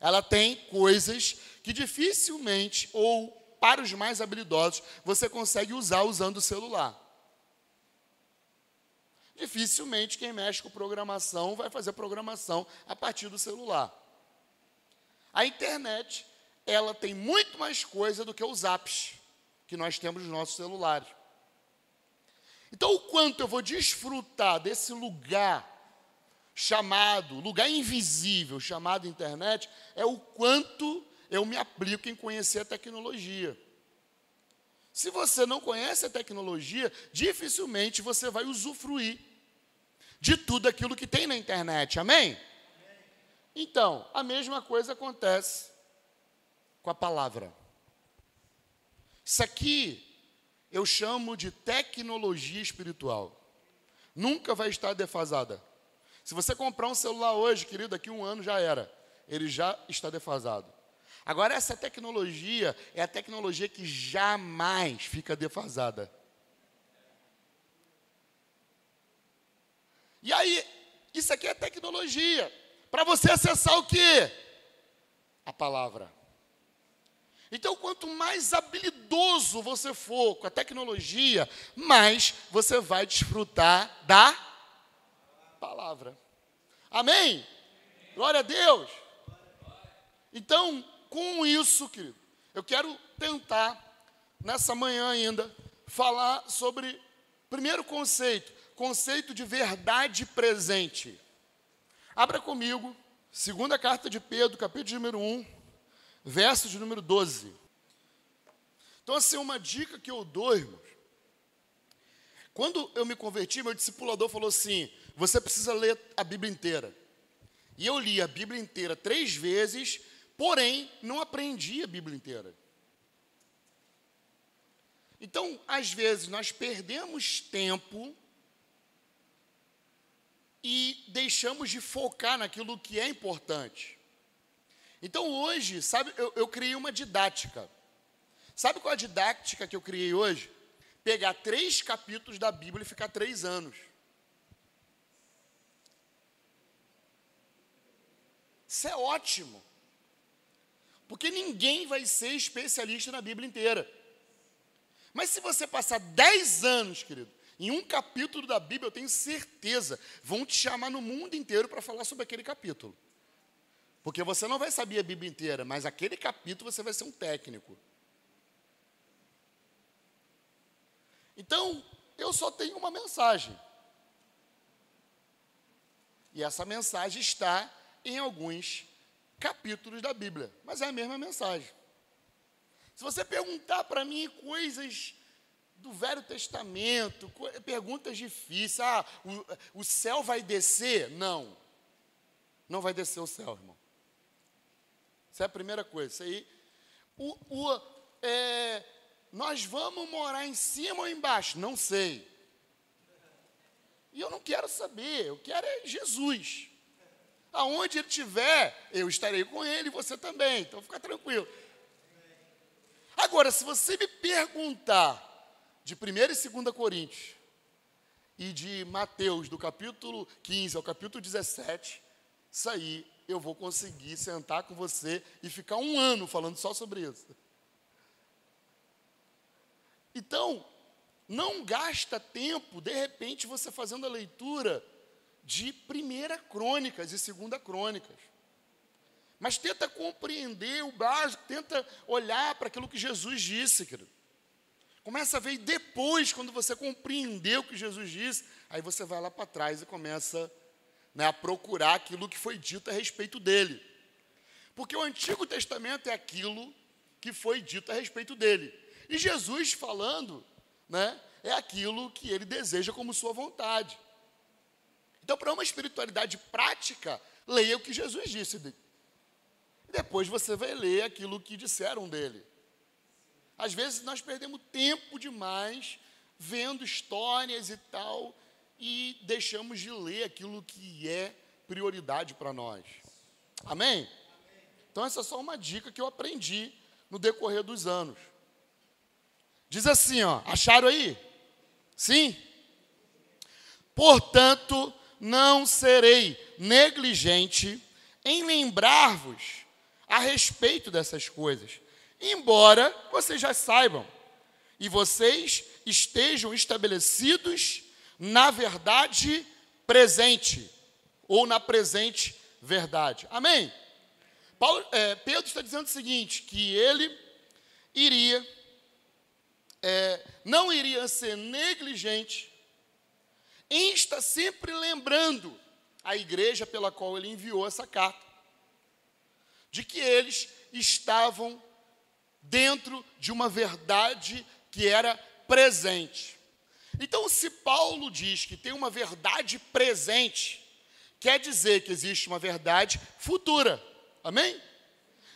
Ela tem coisas que dificilmente, ou para os mais habilidosos, você consegue usar usando o celular. Dificilmente quem mexe com programação vai fazer programação a partir do celular. A internet, ela tem muito mais coisa do que os apps que nós temos nos nossos celulares. Então, o quanto eu vou desfrutar desse lugar chamado, lugar invisível chamado internet, é o quanto eu me aplico em conhecer a tecnologia. Se você não conhece a tecnologia, dificilmente você vai usufruir de tudo aquilo que tem na internet. Amém? Então, a mesma coisa acontece com a palavra. Isso aqui eu chamo de tecnologia espiritual. Nunca vai estar defasada. Se você comprar um celular hoje, querido, daqui a um ano já era. Ele já está defasado. Agora, essa tecnologia é a tecnologia que jamais fica defasada. E aí, isso aqui é tecnologia. Para você acessar o quê? A palavra. Então, quanto mais habilidoso você for com a tecnologia, mais você vai desfrutar da palavra. Amém? Glória a Deus. Então, com isso, querido, eu quero tentar, nessa manhã ainda, falar sobre, primeiro conceito, conceito de verdade presente. Abra comigo, segunda carta de Pedro, capítulo número 1, verso de número 12. Então, assim, uma dica que eu dou, irmãos. Quando eu me converti, meu discipulador falou assim: você precisa ler a Bíblia inteira. E eu li a Bíblia inteira três vezes, porém, não aprendi a Bíblia inteira. Então, às vezes, nós perdemos tempo e deixamos de focar naquilo que é importante. Então hoje, sabe, eu, eu criei uma didática. Sabe qual a didática que eu criei hoje? Pegar três capítulos da Bíblia e ficar três anos. Isso é ótimo. Porque ninguém vai ser especialista na Bíblia inteira. Mas se você passar dez anos, querido, em um capítulo da Bíblia, eu tenho certeza, vão te chamar no mundo inteiro para falar sobre aquele capítulo. Porque você não vai saber a Bíblia inteira, mas aquele capítulo você vai ser um técnico. Então, eu só tenho uma mensagem. E essa mensagem está em alguns capítulos da Bíblia, mas é a mesma mensagem. Se você perguntar para mim coisas do Velho Testamento, perguntas difíceis. Ah, o, o céu vai descer? Não. não vai descer o céu, irmão. Essa é a primeira coisa. Isso aí. O, o, é, nós vamos morar em cima ou embaixo? Não sei. E eu não quero saber, eu quero é Jesus. Aonde ele estiver, eu estarei com ele e você também. Então fica tranquilo. Agora, se você me perguntar de 1 e 2 Coríntios e de Mateus, do capítulo 15 ao capítulo 17, isso aí eu vou conseguir sentar com você e ficar um ano falando só sobre isso. Então, não gasta tempo, de repente, você fazendo a leitura de primeira crônicas e segunda crônicas. Mas tenta compreender o básico, tenta olhar para aquilo que Jesus disse, querido. Começa a ver depois, quando você compreendeu o que Jesus disse, aí você vai lá para trás e começa né, a procurar aquilo que foi dito a respeito dele. Porque o Antigo Testamento é aquilo que foi dito a respeito dele. E Jesus falando, né, é aquilo que ele deseja como sua vontade. Então, para uma espiritualidade prática, leia o que Jesus disse. Depois você vai ler aquilo que disseram dele. Às vezes nós perdemos tempo demais vendo histórias e tal e deixamos de ler aquilo que é prioridade para nós. Amém? Então essa é só uma dica que eu aprendi no decorrer dos anos. Diz assim, ó, acharam aí? Sim? Portanto, não serei negligente em lembrar-vos a respeito dessas coisas, embora vocês já saibam e vocês estejam estabelecidos na verdade presente ou na presente verdade. Amém? Paulo, é, Pedro está dizendo o seguinte: que ele iria, é, não iria ser negligente estar sempre lembrando a igreja pela qual ele enviou essa carta de que eles estavam dentro de uma verdade que era presente. Então, se Paulo diz que tem uma verdade presente, quer dizer que existe uma verdade futura. Amém?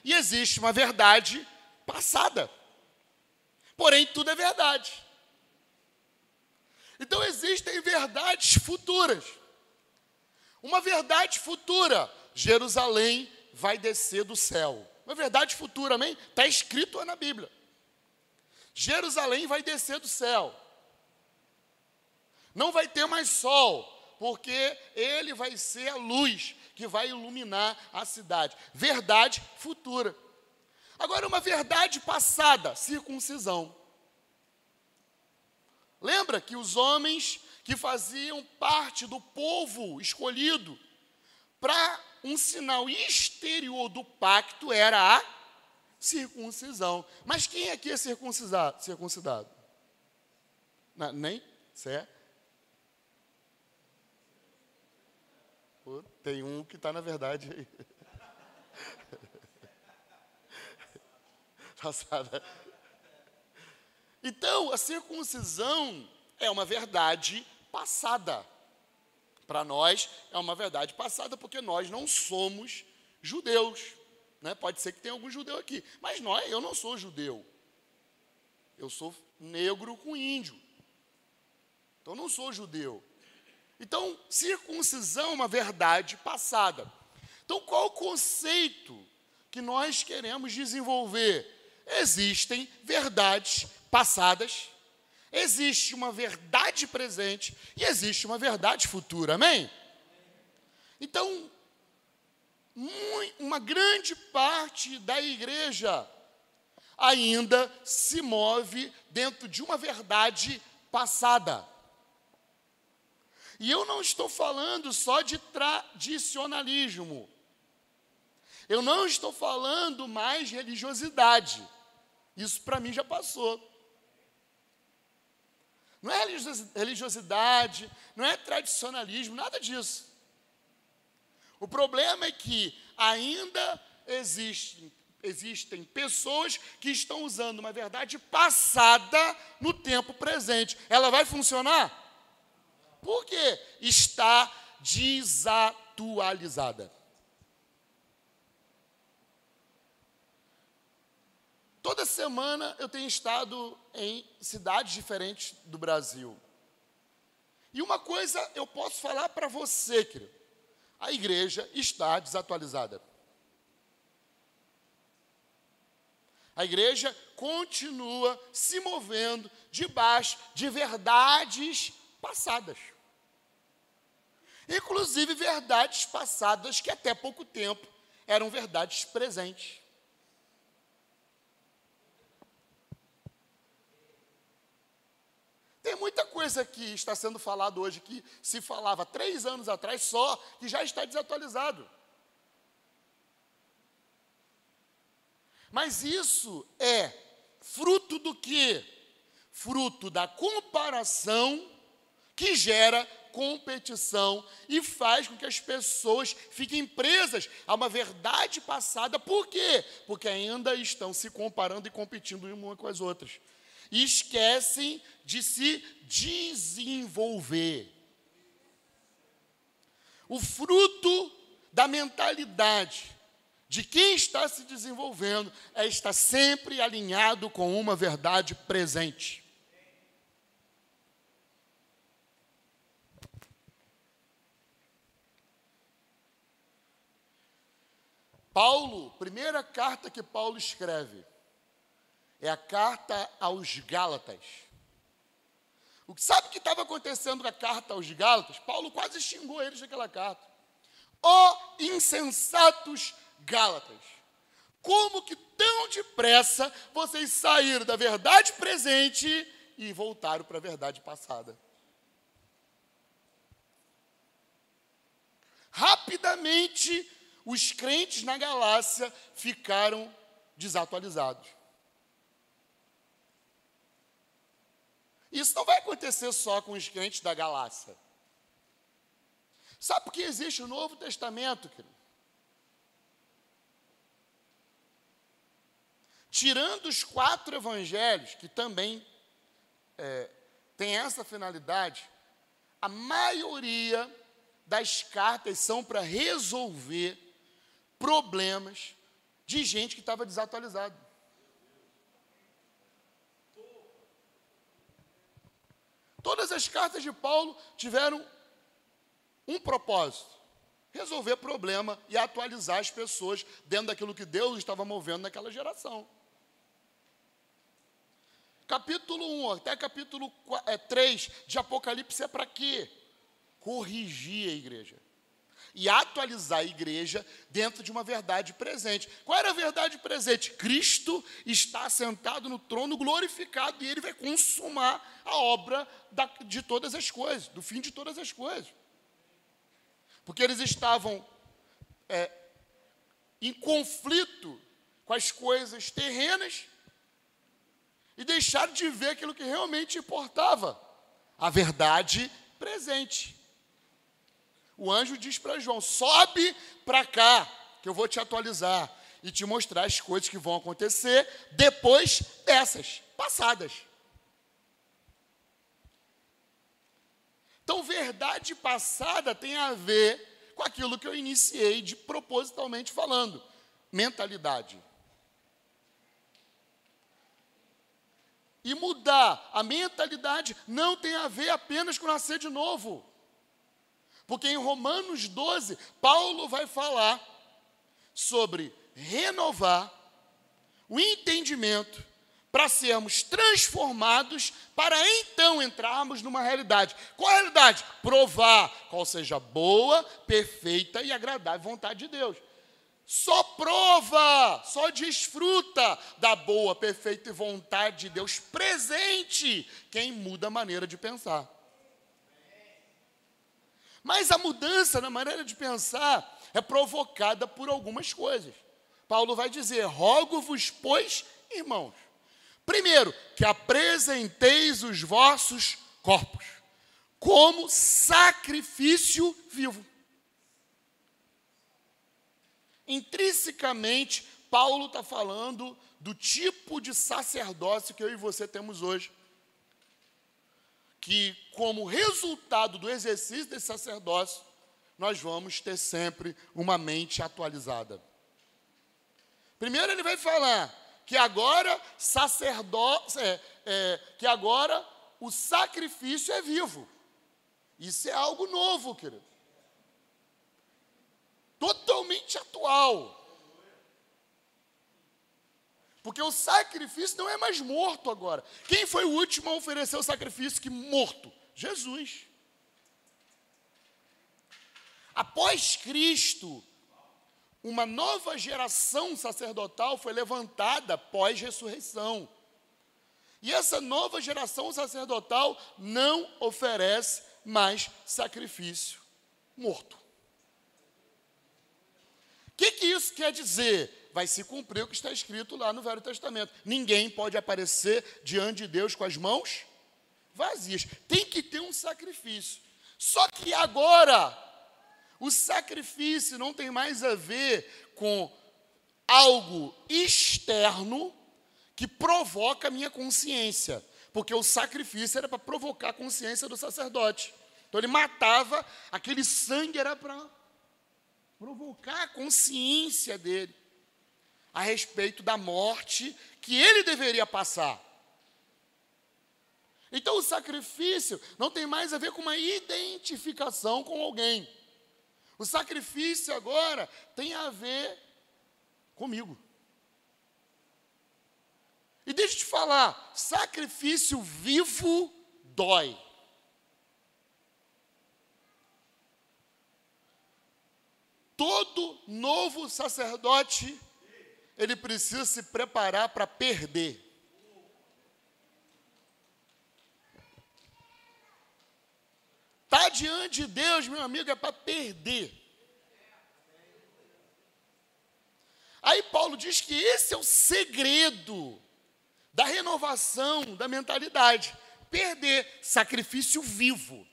E existe uma verdade passada. Porém, tudo é verdade. Então, existem verdades futuras. Uma verdade futura: Jerusalém vai descer do céu. Uma verdade futura, amém? Está escrito na Bíblia. Jerusalém vai descer do céu. Não vai ter mais sol, porque ele vai ser a luz que vai iluminar a cidade. Verdade futura. Agora, uma verdade passada, circuncisão. Lembra que os homens que faziam parte do povo escolhido para um sinal exterior do pacto era a circuncisão. Mas quem aqui é circuncisado? circuncidado? Não, nem? Certo? Tem um que está na verdade aí. (laughs) Passada. Então, a circuncisão é uma verdade passada. Para nós é uma verdade passada, porque nós não somos judeus. Né? Pode ser que tenha algum judeu aqui, mas nós, eu não sou judeu. Eu sou negro com índio. Então não sou judeu. Então, circuncisão é uma verdade passada. Então, qual o conceito que nós queremos desenvolver? Existem verdades passadas Existe uma verdade presente e existe uma verdade futura, amém? Então, uma grande parte da igreja ainda se move dentro de uma verdade passada. E eu não estou falando só de tradicionalismo. Eu não estou falando mais de religiosidade. Isso para mim já passou. Não é religiosidade, não é tradicionalismo, nada disso. O problema é que ainda existem, existem pessoas que estão usando uma verdade passada no tempo presente. Ela vai funcionar? Por quê? Está desatualizada. Toda semana eu tenho estado em cidades diferentes do Brasil. E uma coisa eu posso falar para você, querido: a igreja está desatualizada. A igreja continua se movendo debaixo de verdades passadas. Inclusive verdades passadas que até pouco tempo eram verdades presentes. Tem muita coisa que está sendo falado hoje que se falava três anos atrás só, que já está desatualizado. Mas isso é fruto do que? Fruto da comparação que gera competição e faz com que as pessoas fiquem presas a uma verdade passada. Por quê? Porque ainda estão se comparando e competindo uma com as outras. E esquecem de se desenvolver. O fruto da mentalidade de quem está se desenvolvendo é estar sempre alinhado com uma verdade presente. Paulo, primeira carta que Paulo escreve, é a carta aos Gálatas. O que sabe que estava acontecendo com a carta aos Gálatas? Paulo quase xingou eles naquela carta. Ó oh, insensatos Gálatas, como que tão depressa vocês saíram da verdade presente e voltaram para a verdade passada? Rapidamente, os crentes na Galácia ficaram desatualizados. Isso não vai acontecer só com os crentes da Galácia. Sabe por que existe o Novo Testamento, querido? Tirando os quatro evangelhos, que também é, tem essa finalidade, a maioria das cartas são para resolver problemas de gente que estava desatualizada. Todas as cartas de Paulo tiveram um propósito: resolver problema e atualizar as pessoas dentro daquilo que Deus estava movendo naquela geração capítulo 1 até capítulo 3 é, de Apocalipse é para quê? Corrigir a igreja. E atualizar a igreja dentro de uma verdade presente. Qual era a verdade presente? Cristo está sentado no trono glorificado e ele vai consumar a obra da, de todas as coisas, do fim de todas as coisas. Porque eles estavam é, em conflito com as coisas terrenas e deixaram de ver aquilo que realmente importava, a verdade presente. O anjo diz para João: sobe para cá, que eu vou te atualizar e te mostrar as coisas que vão acontecer depois dessas, passadas. Então, verdade passada tem a ver com aquilo que eu iniciei de propositalmente falando, mentalidade. E mudar a mentalidade não tem a ver apenas com nascer de novo. Porque em Romanos 12, Paulo vai falar sobre renovar o entendimento para sermos transformados, para então entrarmos numa realidade. Qual a realidade? Provar qual seja boa, perfeita e agradável vontade de Deus. Só prova, só desfruta da boa, perfeita vontade de Deus presente quem muda a maneira de pensar. Mas a mudança na maneira de pensar é provocada por algumas coisas. Paulo vai dizer: rogo-vos, pois, irmãos, primeiro, que apresenteis os vossos corpos como sacrifício vivo Intrinsecamente, Paulo está falando do tipo de sacerdócio que eu e você temos hoje. Que, como resultado do exercício desse sacerdócio, nós vamos ter sempre uma mente atualizada. Primeiro, ele vai falar que agora sacerdócio, é, é, que agora o sacrifício é vivo. Isso é algo novo, querido. Totalmente atual. Porque o sacrifício não é mais morto agora. Quem foi o último a oferecer o sacrifício que morto? Jesus. Após Cristo, uma nova geração sacerdotal foi levantada pós-ressurreição. E essa nova geração sacerdotal não oferece mais sacrifício morto. O que, que isso quer dizer? Vai se cumprir o que está escrito lá no Velho Testamento. Ninguém pode aparecer diante de Deus com as mãos vazias. Tem que ter um sacrifício. Só que agora, o sacrifício não tem mais a ver com algo externo que provoca a minha consciência, porque o sacrifício era para provocar a consciência do sacerdote. Então ele matava, aquele sangue era para provocar a consciência dele a respeito da morte que ele deveria passar. Então o sacrifício não tem mais a ver com uma identificação com alguém. O sacrifício agora tem a ver comigo. E deixa eu te falar, sacrifício vivo dói. Todo novo sacerdote, ele precisa se preparar para perder. Estar tá diante de Deus, meu amigo, é para perder. Aí Paulo diz que esse é o segredo da renovação da mentalidade. Perder sacrifício vivo.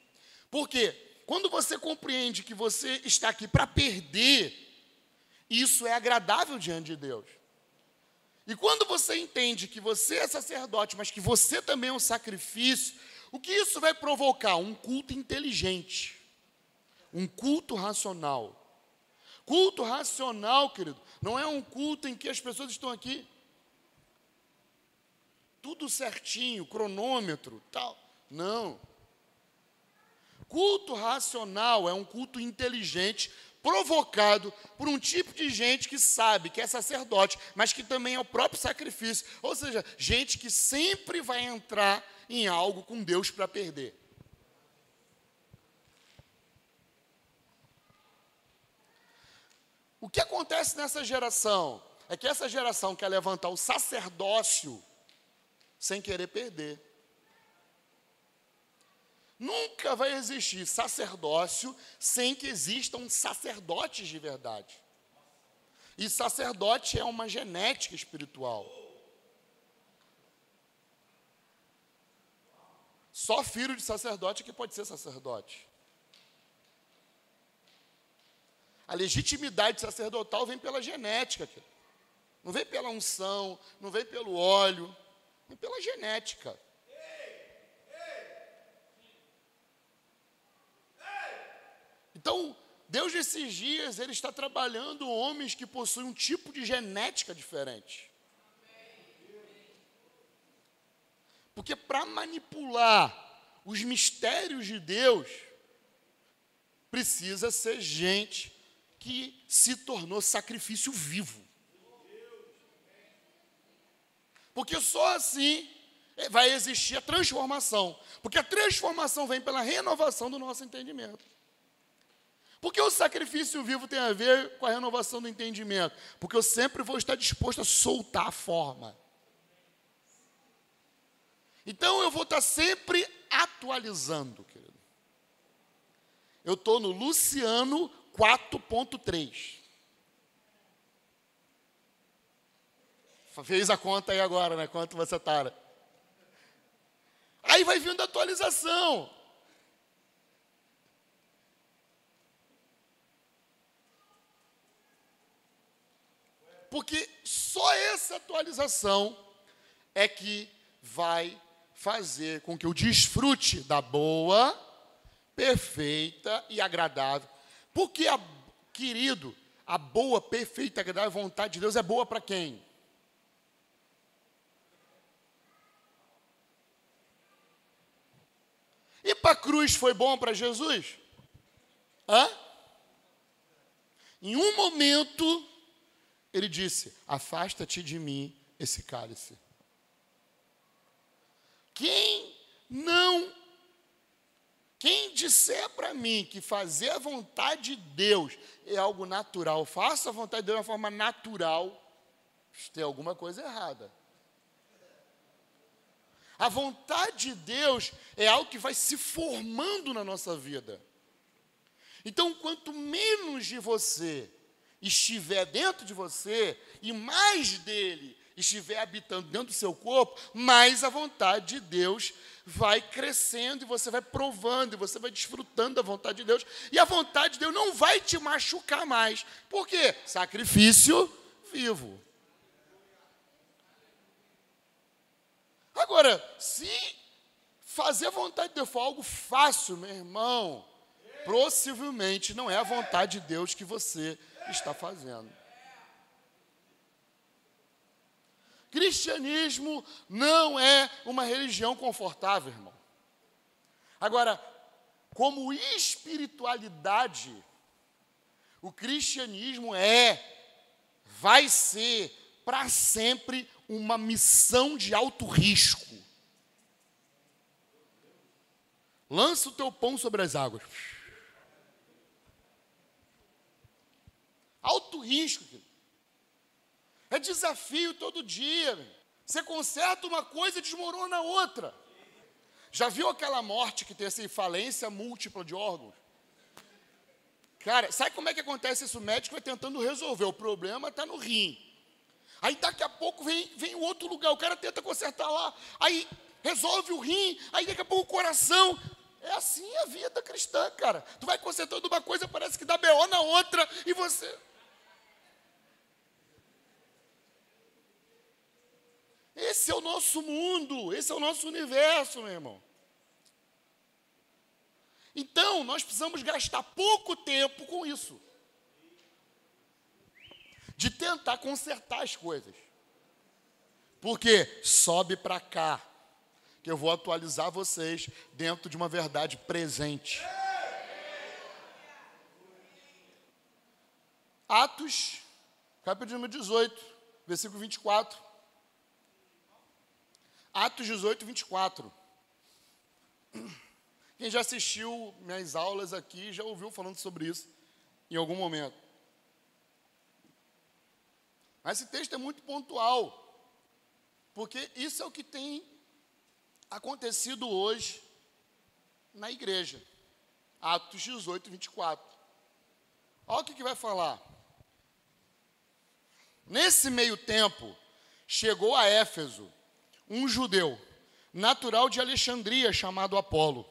Porque quando você compreende que você está aqui para perder, isso é agradável diante de Deus. E quando você entende que você é sacerdote, mas que você também é um sacrifício, o que isso vai provocar? Um culto inteligente, um culto racional. Culto racional, querido, não é um culto em que as pessoas estão aqui tudo certinho, cronômetro, tal. Não. Culto racional é um culto inteligente, provocado por um tipo de gente que sabe que é sacerdote, mas que também é o próprio sacrifício. Ou seja, gente que sempre vai entrar em algo com Deus para perder. O que acontece nessa geração é que essa geração quer levantar o sacerdócio sem querer perder. Nunca vai existir sacerdócio sem que existam sacerdotes de verdade. E sacerdote é uma genética espiritual. Só filho de sacerdote que pode ser sacerdote. A legitimidade sacerdotal vem pela genética, não vem pela unção, não vem pelo óleo, vem pela genética. Então, Deus nesses dias, Ele está trabalhando homens que possuem um tipo de genética diferente. Porque para manipular os mistérios de Deus, precisa ser gente que se tornou sacrifício vivo. Porque só assim eh, vai existir a transformação. Porque a transformação vem pela renovação do nosso entendimento. Porque o sacrifício vivo tem a ver com a renovação do entendimento? Porque eu sempre vou estar disposto a soltar a forma. Então eu vou estar sempre atualizando, querido. Eu estou no Luciano 4.3. Fez a conta aí agora, né? Quanto você está? Né? Aí vai vindo a atualização. porque só essa atualização é que vai fazer com que eu desfrute da boa, perfeita e agradável. Porque, a, querido, a boa, perfeita e agradável vontade de Deus é boa para quem? E para a cruz foi bom para Jesus? Hã? Em um momento, ele disse: Afasta-te de mim esse cálice. Quem não, quem disser para mim que fazer a vontade de Deus é algo natural, faça a vontade de Deus de uma forma natural, tem alguma coisa errada. A vontade de Deus é algo que vai se formando na nossa vida. Então, quanto menos de você estiver dentro de você e mais dele estiver habitando dentro do seu corpo, mais a vontade de Deus vai crescendo e você vai provando e você vai desfrutando da vontade de Deus. E a vontade de Deus não vai te machucar mais. Por quê? Sacrifício vivo. Agora, se fazer a vontade de Deus for algo fácil, meu irmão, possivelmente não é a vontade de Deus que você está fazendo. Cristianismo não é uma religião confortável, irmão. Agora, como espiritualidade, o cristianismo é, vai ser para sempre uma missão de alto risco. Lança o teu pão sobre as águas. Alto risco. É desafio todo dia. Você conserta uma coisa e desmorona outra. Já viu aquela morte que tem essa falência múltipla de órgãos? Cara, sabe como é que acontece isso? O médico vai tentando resolver. O problema está no rim. Aí daqui a pouco vem, vem outro lugar. O cara tenta consertar lá. Aí resolve o rim. Aí daqui a pouco o coração. É assim a vida cristã, cara. Tu vai consertando uma coisa, parece que dá BO na outra. E você. Esse é o nosso mundo, esse é o nosso universo, meu irmão. Então, nós precisamos gastar pouco tempo com isso. De tentar consertar as coisas. Porque sobe para cá, que eu vou atualizar vocês dentro de uma verdade presente. Atos, capítulo número 18, versículo 24. Atos 18, 24. Quem já assistiu minhas aulas aqui já ouviu falando sobre isso em algum momento. Mas esse texto é muito pontual, porque isso é o que tem acontecido hoje na igreja. Atos 18, 24. Olha o que, que vai falar. Nesse meio tempo, chegou a Éfeso um judeu, natural de Alexandria, chamado Apolo,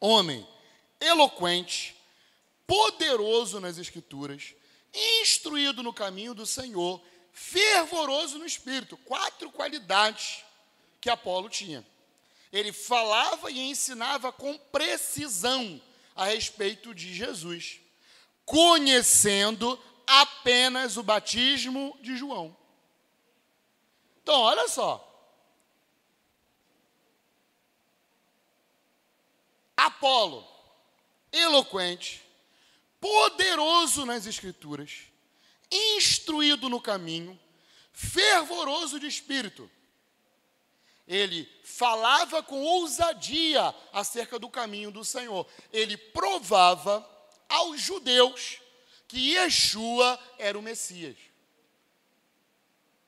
homem eloquente, poderoso nas Escrituras, instruído no caminho do Senhor, fervoroso no espírito. Quatro qualidades que Apolo tinha. Ele falava e ensinava com precisão a respeito de Jesus, conhecendo apenas o batismo de João. Então, olha só, Apolo, eloquente, poderoso nas Escrituras, instruído no caminho, fervoroso de espírito. Ele falava com ousadia acerca do caminho do Senhor. Ele provava aos judeus que Yeshua era o Messias.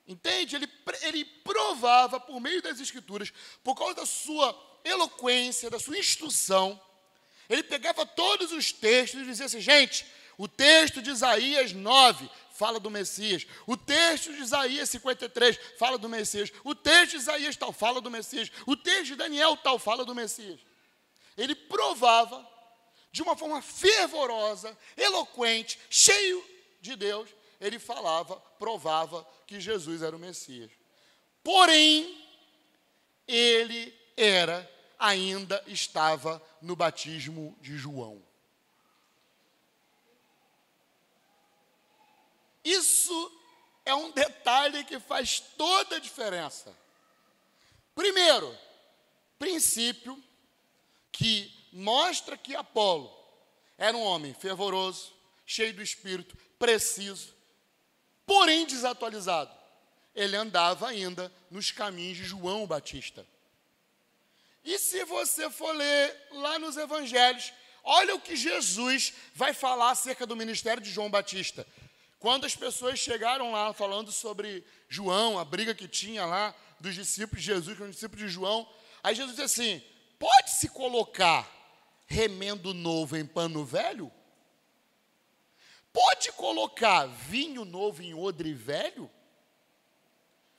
Entende? Ele, ele provava por meio das Escrituras, por causa da sua eloquência, da sua instrução, ele pegava todos os textos e dizia assim: gente, o texto de Isaías 9 fala do Messias, o texto de Isaías 53 fala do Messias, o texto de Isaías tal fala do Messias, o texto de Daniel tal fala do Messias. Ele provava de uma forma fervorosa, eloquente, cheio de Deus, ele falava, provava que Jesus era o Messias. Porém, ele era, ainda estava no batismo de João. Isso é um detalhe que faz toda a diferença. Primeiro, princípio que mostra que Apolo era um homem fervoroso, cheio do espírito, preciso, porém desatualizado. Ele andava ainda nos caminhos de João Batista. E se você for ler lá nos evangelhos, olha o que Jesus vai falar acerca do ministério de João Batista. Quando as pessoas chegaram lá falando sobre João, a briga que tinha lá dos discípulos de Jesus com os discípulos de João, aí Jesus disse assim: pode se colocar remendo novo em pano velho? Pode colocar vinho novo em odre velho?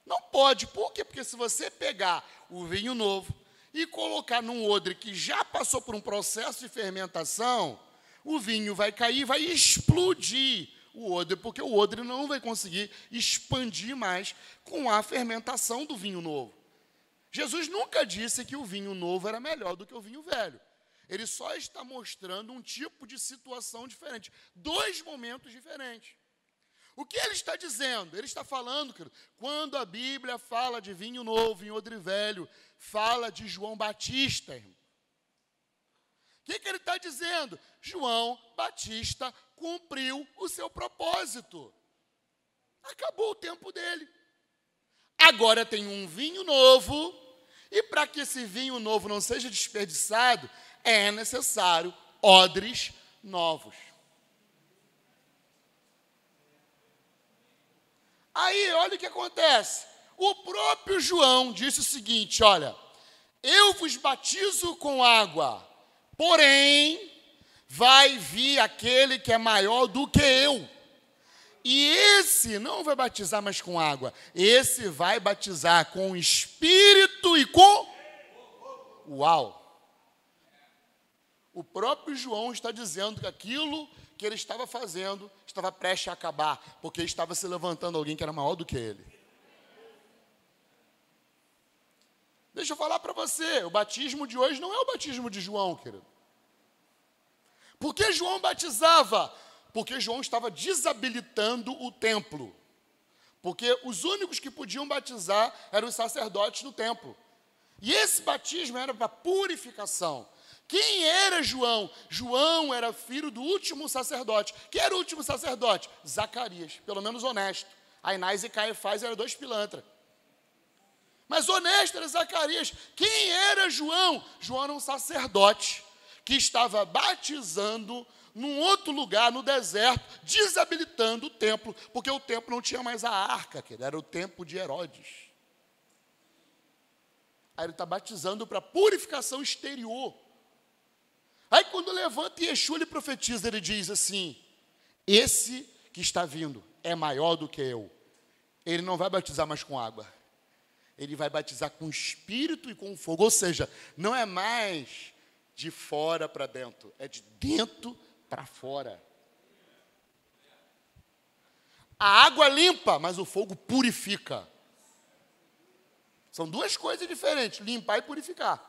Não pode. Por quê? Porque se você pegar o vinho novo e colocar num odre que já passou por um processo de fermentação, o vinho vai cair, vai explodir o odre, porque o odre não vai conseguir expandir mais com a fermentação do vinho novo. Jesus nunca disse que o vinho novo era melhor do que o vinho velho. Ele só está mostrando um tipo de situação diferente, dois momentos diferentes. O que ele está dizendo? Ele está falando, querido, quando a Bíblia fala de vinho novo, em odre velho, fala de João Batista, irmão. O que, que ele está dizendo? João Batista cumpriu o seu propósito. Acabou o tempo dele. Agora tem um vinho novo, e para que esse vinho novo não seja desperdiçado, é necessário odres novos. Aí, olha o que acontece. O próprio João disse o seguinte: Olha, eu vos batizo com água, porém vai vir aquele que é maior do que eu. E esse não vai batizar mais com água, esse vai batizar com espírito e com. Uau! O próprio João está dizendo que aquilo que ele estava fazendo estava prestes a acabar, porque estava se levantando alguém que era maior do que ele. Deixa eu falar para você, o batismo de hoje não é o batismo de João, querido. Por que João batizava? Porque João estava desabilitando o templo. Porque os únicos que podiam batizar eram os sacerdotes do templo. E esse batismo era para purificação. Quem era João? João era filho do último sacerdote. Quem era o último sacerdote? Zacarias, pelo menos honesto. Ainás e Caifás eram dois pilantras. Mas honesto era Zacarias. Quem era João? João era um sacerdote que estava batizando num outro lugar, no deserto, desabilitando o templo, porque o templo não tinha mais a arca, que era o templo de Herodes. Aí ele está batizando para purificação exterior. Aí quando levanta Yeshua, ele profetiza, ele diz assim: Esse que está vindo é maior do que eu. Ele não vai batizar mais com água. Ele vai batizar com espírito e com fogo. Ou seja, não é mais de fora para dentro, é de dentro para fora. A água limpa, mas o fogo purifica. São duas coisas diferentes: limpar e purificar.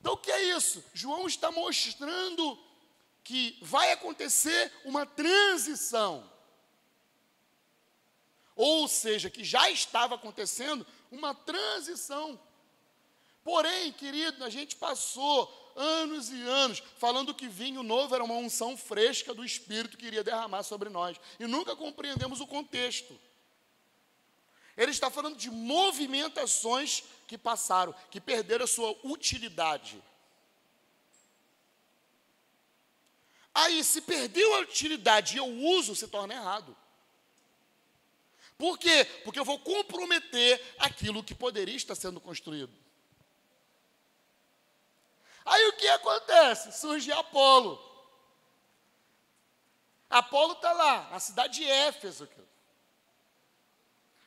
Então, o que é isso? João está mostrando que vai acontecer uma transição. Ou seja, que já estava acontecendo uma transição. Porém, querido, a gente passou anos e anos falando que vinho novo era uma unção fresca do Espírito que iria derramar sobre nós. E nunca compreendemos o contexto. Ele está falando de movimentações que passaram, que perderam a sua utilidade. Aí, se perdeu a utilidade e eu uso, se torna errado. Por quê? Porque eu vou comprometer aquilo que poderia estar sendo construído. Aí o que acontece? Surge Apolo. Apolo está lá, na cidade de Éfeso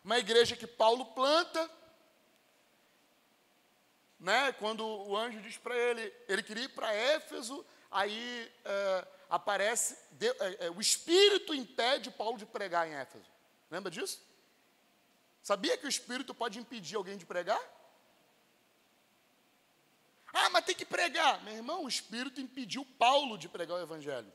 uma igreja que Paulo planta, né? Quando o anjo diz para ele, ele queria ir para Éfeso, aí é, aparece, de, é, é, o Espírito impede Paulo de pregar em Éfeso. Lembra disso? Sabia que o Espírito pode impedir alguém de pregar? Ah, mas tem que pregar. Meu irmão, o Espírito impediu Paulo de pregar o Evangelho.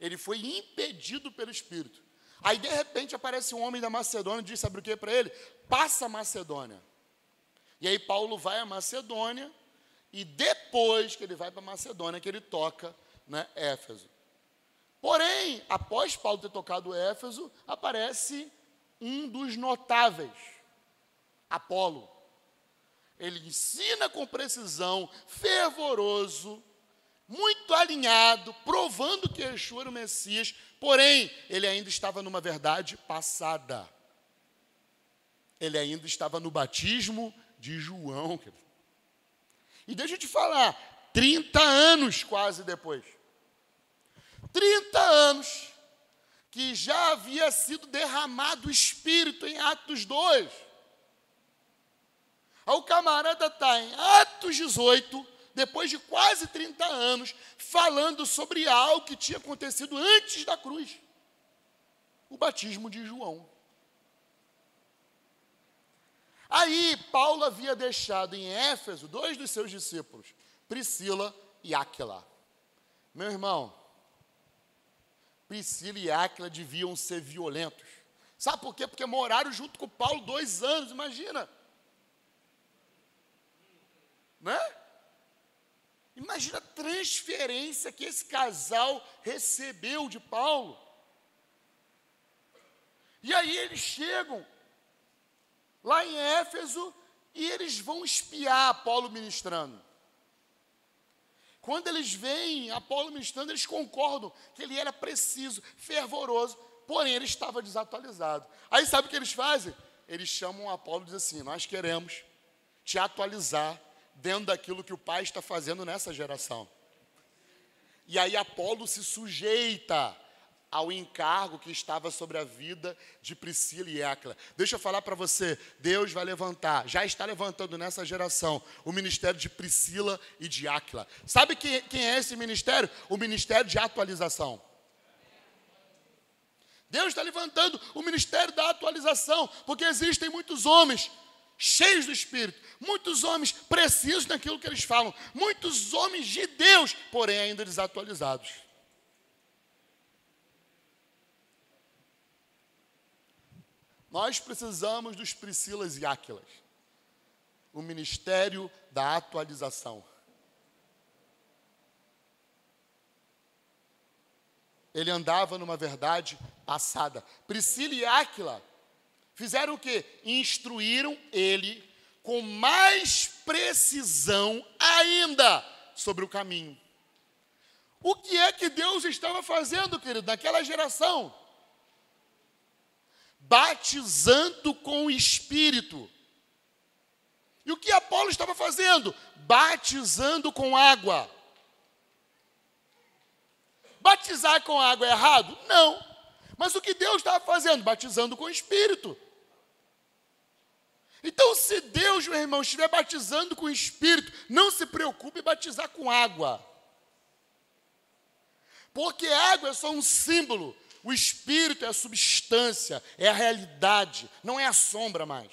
Ele foi impedido pelo Espírito. Aí de repente aparece um homem da Macedônia e diz: sabe o que para ele? Passa a Macedônia. E aí Paulo vai a Macedônia, e depois que ele vai para Macedônia, que ele toca né, Éfeso. Porém, após Paulo ter tocado Éfeso, aparece um dos notáveis, Apolo. Ele ensina com precisão, fervoroso, muito alinhado, provando que Yeshua era o Messias, porém, ele ainda estava numa verdade passada. Ele ainda estava no batismo de João. E deixa eu te falar, 30 anos quase depois. 30 anos que já havia sido derramado o Espírito em Atos 2. O camarada está em Atos 18, depois de quase 30 anos, falando sobre algo que tinha acontecido antes da cruz o batismo de João. Aí, Paulo havia deixado em Éfeso dois dos seus discípulos, Priscila e Áquila. Meu irmão, Priscila e Áquila deviam ser violentos. Sabe por quê? Porque moraram junto com Paulo dois anos, imagina. Né? Imagina a transferência que esse casal recebeu de Paulo. E aí eles chegam lá em Éfeso e eles vão espiar Apolo ministrando. Quando eles veem Apolo ministrando, eles concordam que ele era preciso, fervoroso, porém ele estava desatualizado. Aí sabe o que eles fazem? Eles chamam Apolo e dizem assim: Nós queremos te atualizar dentro daquilo que o pai está fazendo nessa geração. E aí Apolo se sujeita ao encargo que estava sobre a vida de Priscila e Écla. Deixa eu falar para você, Deus vai levantar, já está levantando nessa geração o ministério de Priscila e de Áquila. Sabe quem, quem é esse ministério? O ministério de atualização. Deus está levantando o ministério da atualização, porque existem muitos homens cheios do Espírito, muitos homens precisos naquilo que eles falam, muitos homens de Deus, porém ainda desatualizados. Nós precisamos dos Priscilas e Áquilas. O ministério da atualização. Ele andava numa verdade passada. Priscila e Áquila fizeram o quê? Instruíram ele com mais precisão ainda sobre o caminho. O que é que Deus estava fazendo, querido, naquela geração? Batizando com o Espírito. E o que Apolo estava fazendo? Batizando com água. Batizar com água é errado? Não. Mas o que Deus estava fazendo? Batizando com o Espírito. Então, se Deus, meu irmão, estiver batizando com o Espírito, não se preocupe em batizar com água. Porque água é só um símbolo o espírito é a substância, é a realidade, não é a sombra mais.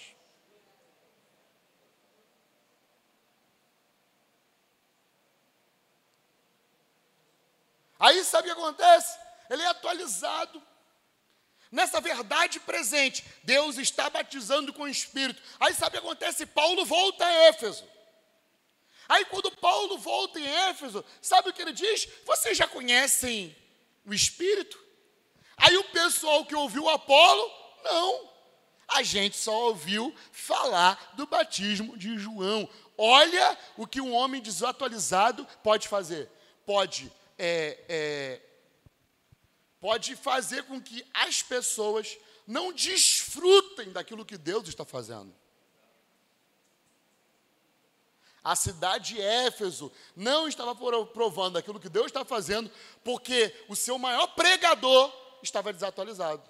Aí sabe o que acontece? Ele é atualizado. Nessa verdade presente, Deus está batizando com o Espírito. Aí sabe o que acontece? Paulo volta a Éfeso. Aí quando Paulo volta em Éfeso, sabe o que ele diz? Vocês já conhecem o Espírito? Aí o pessoal que ouviu Apolo, não. A gente só ouviu falar do batismo de João. Olha o que um homem desatualizado pode fazer. Pode, é, é, pode fazer com que as pessoas não desfrutem daquilo que Deus está fazendo. A cidade de Éfeso não estava provando aquilo que Deus está fazendo, porque o seu maior pregador estava desatualizado.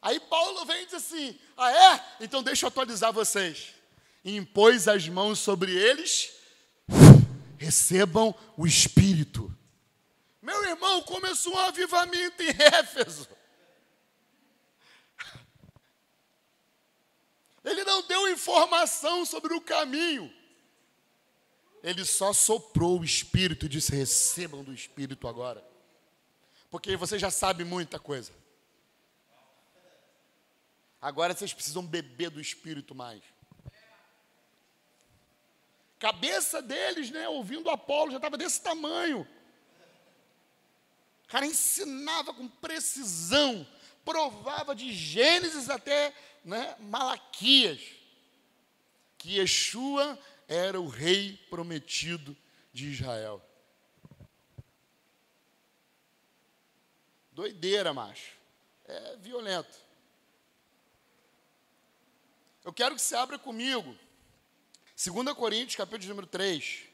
Aí Paulo vem e diz assim: Ah, é? Então deixa eu atualizar vocês. E impôs as mãos sobre eles, recebam o Espírito. Meu irmão, começou um avivamento em Éfeso. Ele não deu informação sobre o caminho ele só soprou o Espírito e disse: recebam do Espírito agora. Porque você já sabe muita coisa. Agora vocês precisam beber do Espírito mais. Cabeça deles, né, ouvindo Apolo, já estava desse tamanho. O cara ensinava com precisão, provava de Gênesis até né, Malaquias, que Yeshua era o rei prometido de Israel. Doideira, macho. É violento. Eu quero que você abra comigo. 2 Coríntios, capítulo número 3.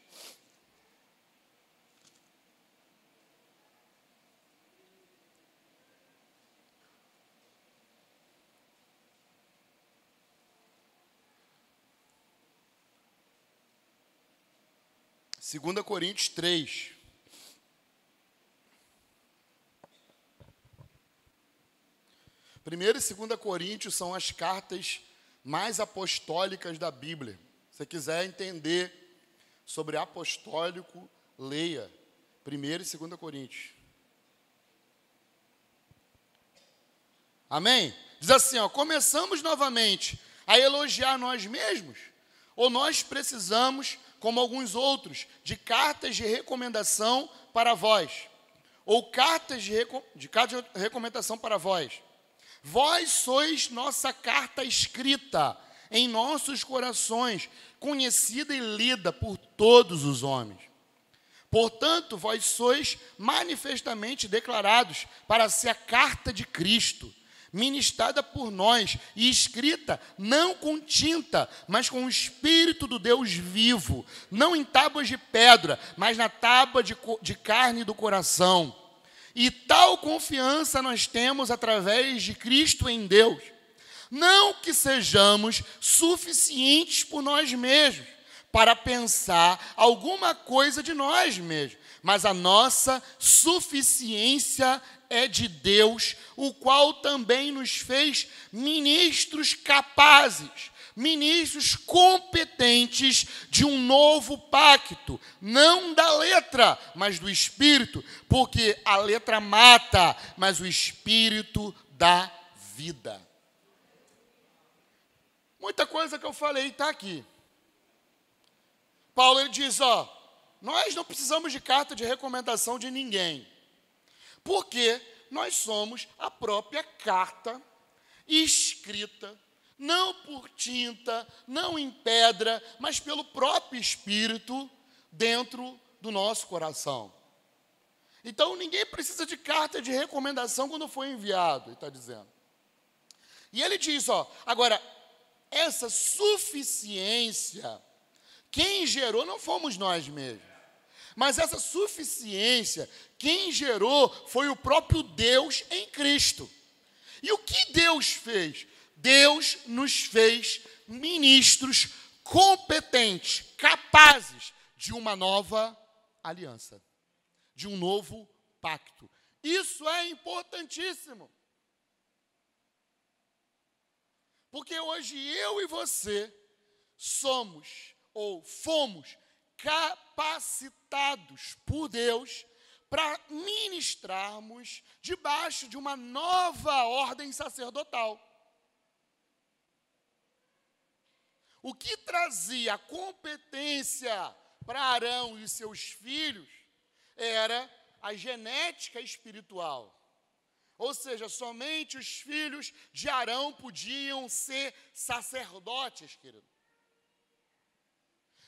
Segunda Coríntios 3. Primeiro e segunda Coríntios são as cartas mais apostólicas da Bíblia. Se você quiser entender sobre apostólico, leia 1 e 2 Coríntios. Amém? Diz assim, ó, começamos novamente a elogiar nós mesmos, ou nós precisamos, como alguns outros, de cartas de recomendação para vós, ou cartas de, de, cartas de recomendação para vós. Vós sois nossa carta escrita em nossos corações, conhecida e lida por todos os homens. Portanto, vós sois manifestamente declarados para ser a carta de Cristo, ministrada por nós e escrita não com tinta, mas com o Espírito do Deus vivo, não em tábuas de pedra, mas na tábua de, de carne do coração e tal confiança nós temos através de Cristo em Deus. Não que sejamos suficientes por nós mesmos para pensar alguma coisa de nós mesmos, mas a nossa suficiência é de Deus, o qual também nos fez ministros capazes ministros competentes de um novo pacto, não da letra, mas do espírito, porque a letra mata, mas o espírito dá vida. Muita coisa que eu falei está aqui. Paulo ele diz: ó, nós não precisamos de carta de recomendação de ninguém, porque nós somos a própria carta escrita não por tinta, não em pedra, mas pelo próprio Espírito dentro do nosso coração. Então ninguém precisa de carta de recomendação quando foi enviado, está dizendo. E ele diz, ó, agora, essa suficiência, quem gerou não fomos nós mesmos. Mas essa suficiência, quem gerou foi o próprio Deus em Cristo. E o que Deus fez? Deus nos fez ministros competentes, capazes de uma nova aliança, de um novo pacto. Isso é importantíssimo. Porque hoje eu e você somos ou fomos capacitados por Deus para ministrarmos debaixo de uma nova ordem sacerdotal. O que trazia competência para Arão e seus filhos era a genética espiritual. Ou seja, somente os filhos de Arão podiam ser sacerdotes, querido.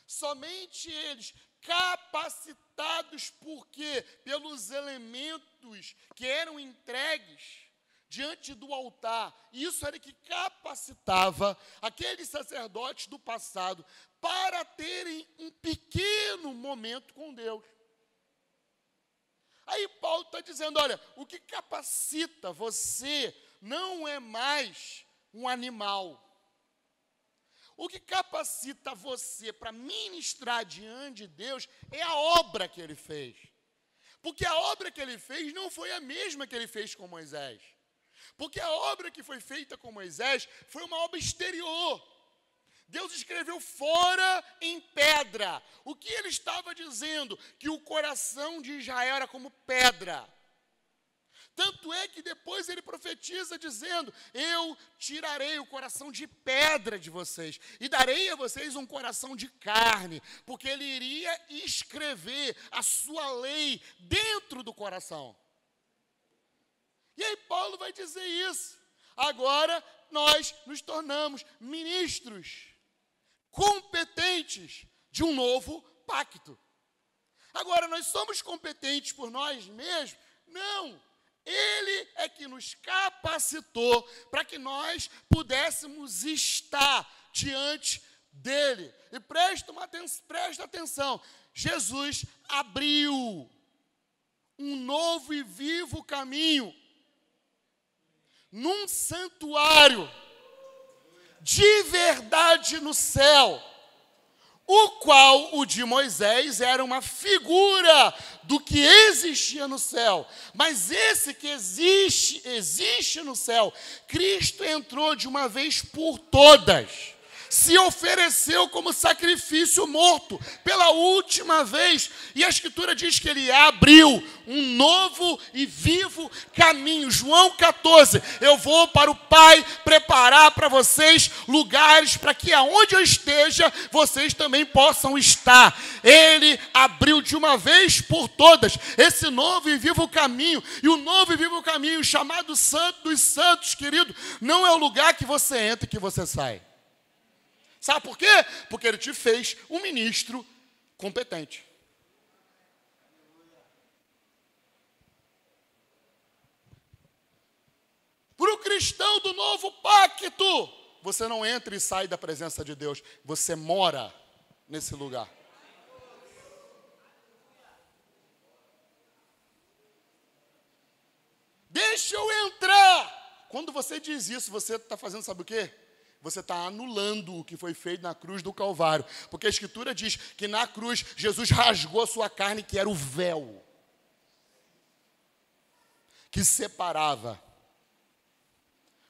Somente eles, capacitados por quê? Pelos elementos que eram entregues diante do altar. Isso era que capacitava aqueles sacerdotes do passado para terem um pequeno momento com Deus. Aí Paulo está dizendo: olha, o que capacita você não é mais um animal. O que capacita você para ministrar diante de Deus é a obra que ele fez. Porque a obra que ele fez não foi a mesma que ele fez com Moisés. Porque a obra que foi feita com Moisés foi uma obra exterior. Deus escreveu fora em pedra. O que ele estava dizendo? Que o coração de Israel era como pedra. Tanto é que depois ele profetiza dizendo: Eu tirarei o coração de pedra de vocês e darei a vocês um coração de carne, porque ele iria escrever a sua lei dentro do coração. E aí Paulo vai dizer isso. Agora nós nos tornamos ministros competentes de um novo pacto. Agora, nós somos competentes por nós mesmos? Não. Ele é que nos capacitou para que nós pudéssemos estar diante dele. E presta, uma, presta atenção: Jesus abriu um novo e vivo caminho num santuário de verdade no céu, o qual o de Moisés era uma figura do que existia no céu. Mas esse que existe, existe no céu, Cristo entrou de uma vez por todas se ofereceu como sacrifício morto pela última vez. E a Escritura diz que ele abriu um novo e vivo caminho. João 14: Eu vou para o Pai preparar para vocês lugares para que aonde eu esteja, vocês também possam estar. Ele abriu de uma vez por todas esse novo e vivo caminho. E o novo e vivo caminho, chamado Santo dos Santos, querido, não é o lugar que você entra e que você sai. Sabe por quê? Porque ele te fez um ministro competente. Para o cristão do novo pacto, você não entra e sai da presença de Deus, você mora nesse lugar. Deixa eu entrar. Quando você diz isso, você está fazendo, sabe o quê? Você está anulando o que foi feito na cruz do Calvário. Porque a Escritura diz que na cruz Jesus rasgou a sua carne, que era o véu que separava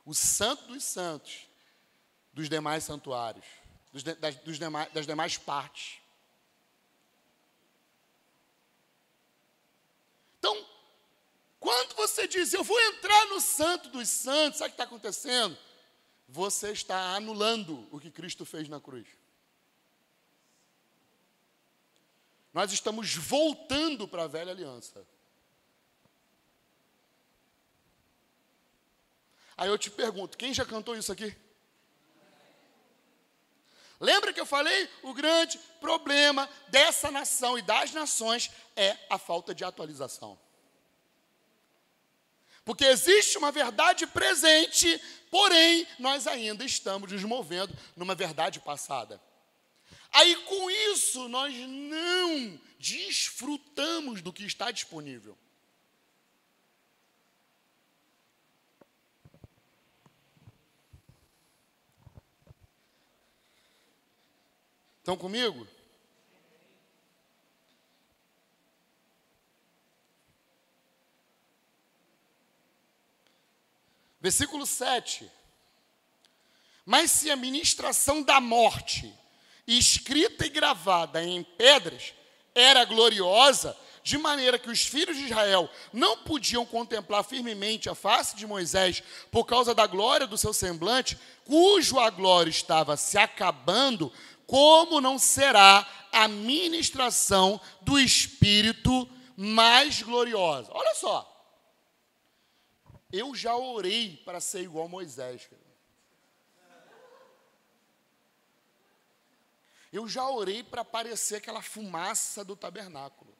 o santo dos santos dos demais santuários, dos de, das, dos demais, das demais partes. Então, quando você diz, eu vou entrar no santo dos santos, sabe o que está acontecendo? Você está anulando o que Cristo fez na cruz. Nós estamos voltando para a velha aliança. Aí eu te pergunto: quem já cantou isso aqui? Lembra que eu falei? O grande problema dessa nação e das nações é a falta de atualização. Porque existe uma verdade presente, porém nós ainda estamos nos movendo numa verdade passada. Aí com isso nós não desfrutamos do que está disponível. Estão comigo? Versículo 7. Mas se a ministração da morte, escrita e gravada em pedras, era gloriosa, de maneira que os filhos de Israel não podiam contemplar firmemente a face de Moisés por causa da glória do seu semblante, cujo a glória estava se acabando, como não será a ministração do Espírito mais gloriosa? Olha só. Eu já orei para ser igual Moisés. Eu já orei para aparecer aquela fumaça do tabernáculo.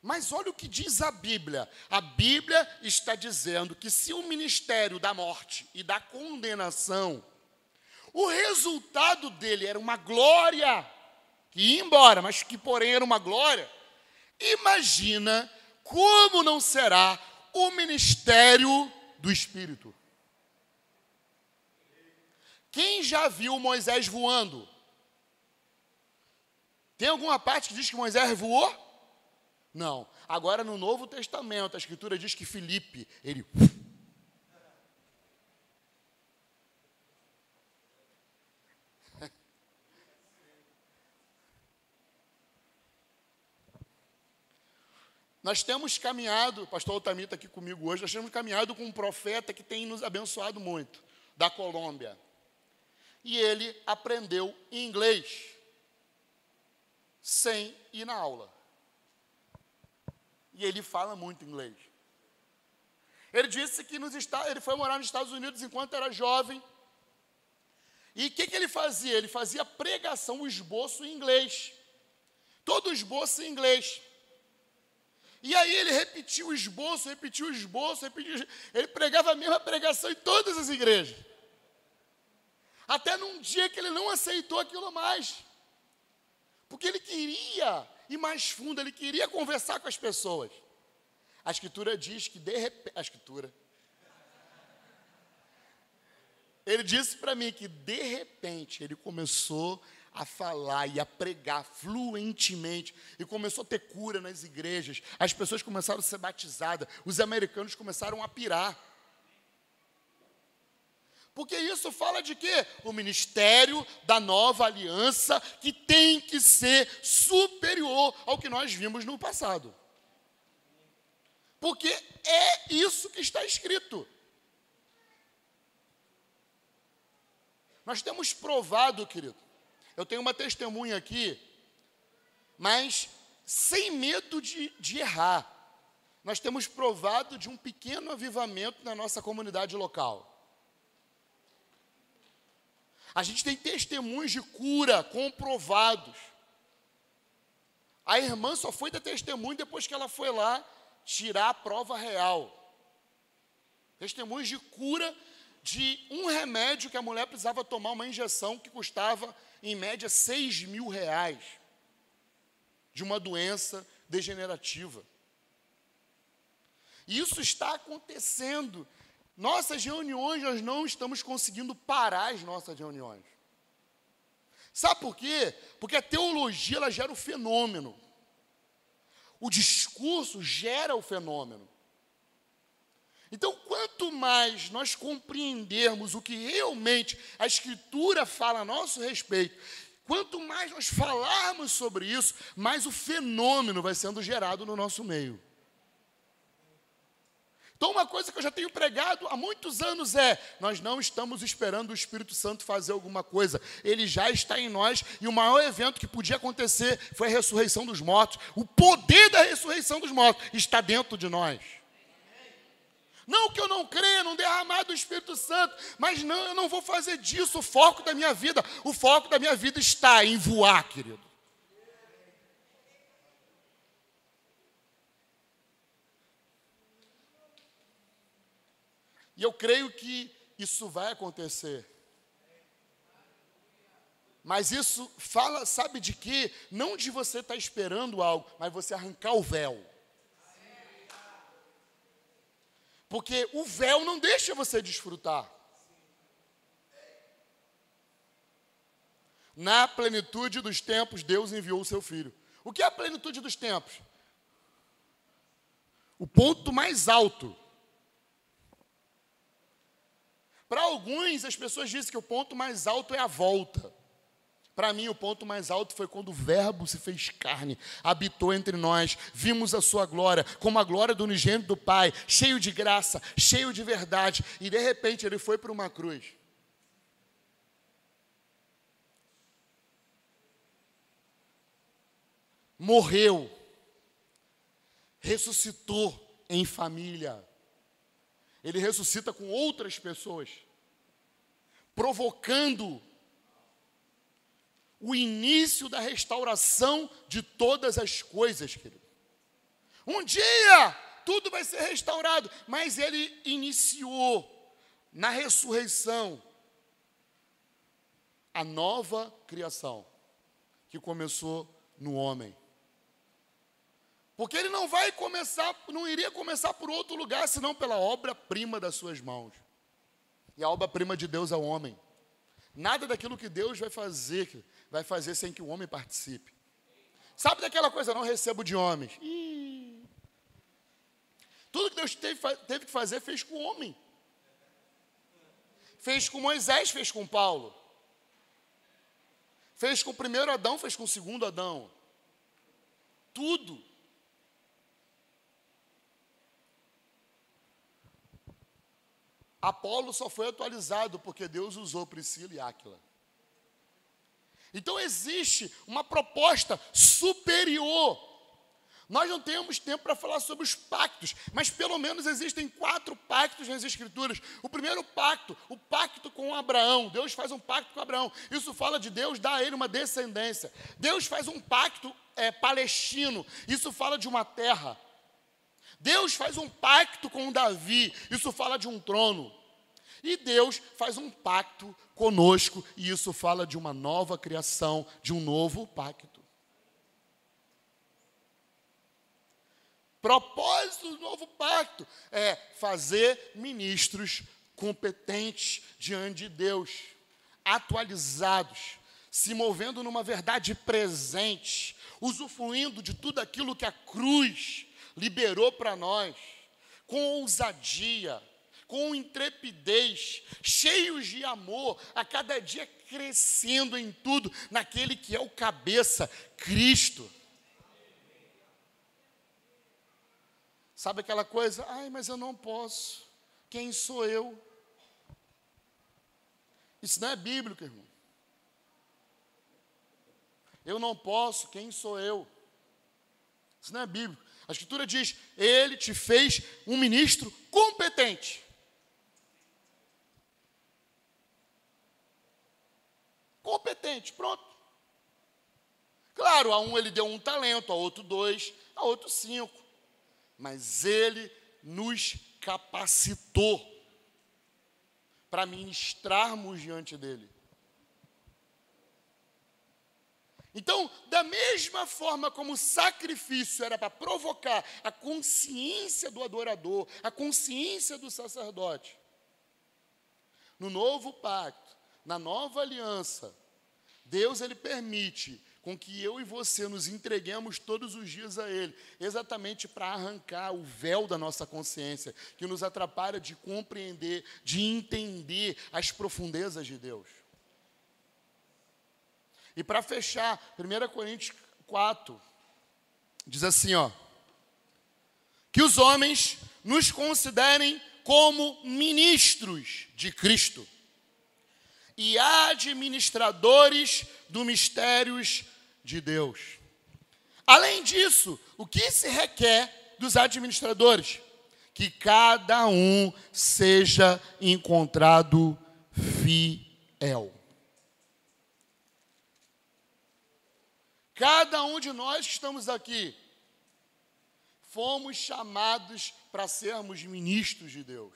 Mas olha o que diz a Bíblia. A Bíblia está dizendo que se o ministério da morte e da condenação, o resultado dele era uma glória, que ia embora, mas que porém era uma glória, imagina como não será o ministério do Espírito? Quem já viu Moisés voando? Tem alguma parte que diz que Moisés voou? Não. Agora no Novo Testamento, a Escritura diz que Filipe, ele Nós temos caminhado, o pastor Altamir está aqui comigo hoje, nós temos caminhado com um profeta que tem nos abençoado muito, da Colômbia. E ele aprendeu inglês, sem ir na aula. E ele fala muito inglês. Ele disse que nos Estados, ele foi morar nos Estados Unidos enquanto era jovem. E o que, que ele fazia? Ele fazia pregação, o esboço em inglês. Todo esboço em inglês. E aí ele repetiu o esboço, repetiu o esboço, repetiu. Ele pregava a mesma pregação em todas as igrejas. Até num dia que ele não aceitou aquilo mais. Porque ele queria ir mais fundo, ele queria conversar com as pessoas. A escritura diz que de repente. A escritura. Ele disse para mim que de repente ele começou a falar e a pregar fluentemente e começou a ter cura nas igrejas. As pessoas começaram a ser batizadas, os americanos começaram a pirar. Porque isso fala de quê? O ministério da nova aliança que tem que ser superior ao que nós vimos no passado. Porque é isso que está escrito. Nós temos provado, querido. Eu tenho uma testemunha aqui, mas sem medo de, de errar. Nós temos provado de um pequeno avivamento na nossa comunidade local. A gente tem testemunhos de cura comprovados. A irmã só foi dar testemunho depois que ela foi lá tirar a prova real. Testemunhos de cura de um remédio que a mulher precisava tomar, uma injeção que custava, em média, 6 mil reais, de uma doença degenerativa. Isso está acontecendo nossas reuniões, nós não estamos conseguindo parar as nossas reuniões. Sabe por quê? Porque a teologia ela gera o fenômeno. O discurso gera o fenômeno. Então, quanto mais nós compreendermos o que realmente a Escritura fala a nosso respeito, quanto mais nós falarmos sobre isso, mais o fenômeno vai sendo gerado no nosso meio. Então, uma coisa que eu já tenho pregado há muitos anos é: nós não estamos esperando o Espírito Santo fazer alguma coisa, ele já está em nós, e o maior evento que podia acontecer foi a ressurreição dos mortos. O poder da ressurreição dos mortos está dentro de nós. Não que eu não creia não derramar do Espírito Santo, mas não, eu não vou fazer disso o foco da minha vida. O foco da minha vida está em voar, querido. E eu creio que isso vai acontecer. Mas isso fala, sabe de quê? Não de você estar tá esperando algo, mas você arrancar o véu. Porque o véu não deixa você desfrutar. Na plenitude dos tempos, Deus enviou o seu filho. O que é a plenitude dos tempos? O ponto mais alto Para alguns, as pessoas dizem que o ponto mais alto é a volta. Para mim, o ponto mais alto foi quando o Verbo se fez carne, habitou entre nós, vimos a sua glória, como a glória do unigênito do Pai, cheio de graça, cheio de verdade, e de repente ele foi para uma cruz. Morreu, ressuscitou em família ele ressuscita com outras pessoas, provocando o início da restauração de todas as coisas, querido. Um dia tudo vai ser restaurado, mas ele iniciou na ressurreição a nova criação que começou no homem. Porque ele não vai começar, não iria começar por outro lugar, senão pela obra-prima das suas mãos. E a obra-prima de Deus é o homem. Nada daquilo que Deus vai fazer, vai fazer sem que o homem participe. Sabe daquela coisa, não recebo de homens. Tudo que Deus teve, teve que fazer, fez com o homem. Fez com Moisés, fez com Paulo. Fez com o primeiro Adão, fez com o segundo Adão. Tudo. Apolo só foi atualizado porque Deus usou Priscila e Áquila. Então existe uma proposta superior nós não temos tempo para falar sobre os pactos, mas pelo menos existem quatro pactos nas Escrituras. O primeiro pacto, o pacto com Abraão. Deus faz um pacto com Abraão. Isso fala de Deus dar a ele uma descendência. Deus faz um pacto é, palestino. Isso fala de uma terra. Deus faz um pacto com Davi. Isso fala de um trono. E Deus faz um pacto conosco, e isso fala de uma nova criação, de um novo pacto. Propósito do novo pacto é fazer ministros competentes diante de Deus, atualizados, se movendo numa verdade presente, usufruindo de tudo aquilo que a cruz liberou para nós, com ousadia, com intrepidez, cheios de amor, a cada dia crescendo em tudo, naquele que é o cabeça, Cristo. Sabe aquela coisa? Ai, mas eu não posso. Quem sou eu? Isso não é bíblico, irmão. Eu não posso, quem sou eu? Isso não é bíblico. A Escritura diz: Ele te fez um ministro competente. Competente, pronto. Claro, a um ele deu um talento, a outro dois, a outro cinco mas Ele nos capacitou para ministrarmos diante dEle. Então, da mesma forma como o sacrifício era para provocar a consciência do adorador, a consciência do sacerdote, no novo pacto, na nova aliança, Deus ele permite com que eu e você nos entreguemos todos os dias a Ele, exatamente para arrancar o véu da nossa consciência, que nos atrapalha de compreender, de entender as profundezas de Deus. E para fechar, 1 Coríntios 4, diz assim: ó, que os homens nos considerem como ministros de Cristo e administradores do mistérios de Deus. Além disso, o que se requer dos administradores? Que cada um seja encontrado fiel. Cada um de nós que estamos aqui fomos chamados para sermos ministros de Deus.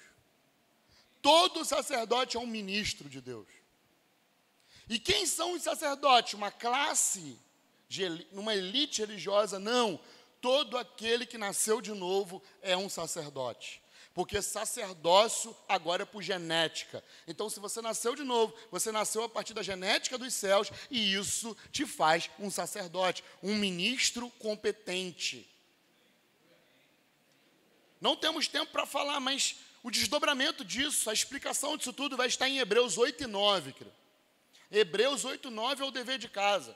Todo sacerdote é um ministro de Deus. E quem são os sacerdotes? Uma classe uma elite religiosa, não. Todo aquele que nasceu de novo é um sacerdote. Porque sacerdócio agora é por genética. Então, se você nasceu de novo, você nasceu a partir da genética dos céus, e isso te faz um sacerdote, um ministro competente. Não temos tempo para falar, mas o desdobramento disso, a explicação disso tudo vai estar em Hebreus 8 e 9. Hebreus 8 e 9 é o dever de casa.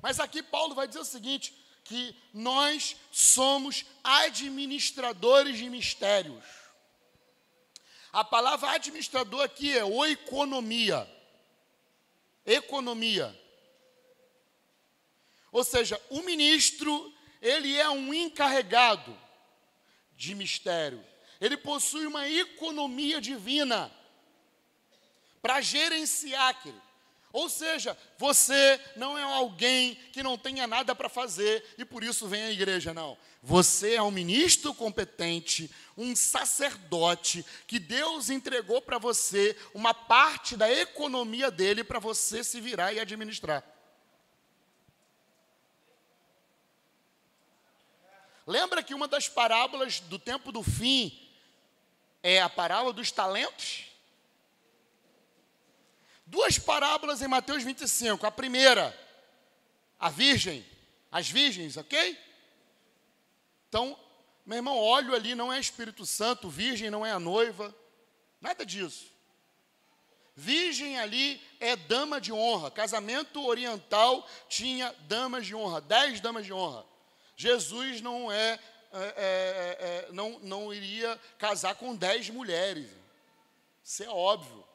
Mas aqui Paulo vai dizer o seguinte: que nós somos administradores de mistérios. A palavra administrador aqui é oikonomia. Economia. Ou seja, o ministro, ele é um encarregado de mistério. Ele possui uma economia divina para gerenciar aquilo. Ou seja, você não é alguém que não tenha nada para fazer e por isso vem à igreja, não. Você é um ministro competente, um sacerdote que Deus entregou para você uma parte da economia dele para você se virar e administrar. Lembra que uma das parábolas do tempo do fim é a parábola dos talentos? Duas parábolas em Mateus 25. A primeira, a virgem, as virgens, ok? Então, meu irmão, óleo ali não é Espírito Santo, virgem não é a noiva, nada disso. Virgem ali é dama de honra. Casamento oriental tinha damas de honra, dez damas de honra. Jesus não é, é, é, é, não, não iria casar com dez mulheres. Isso é óbvio.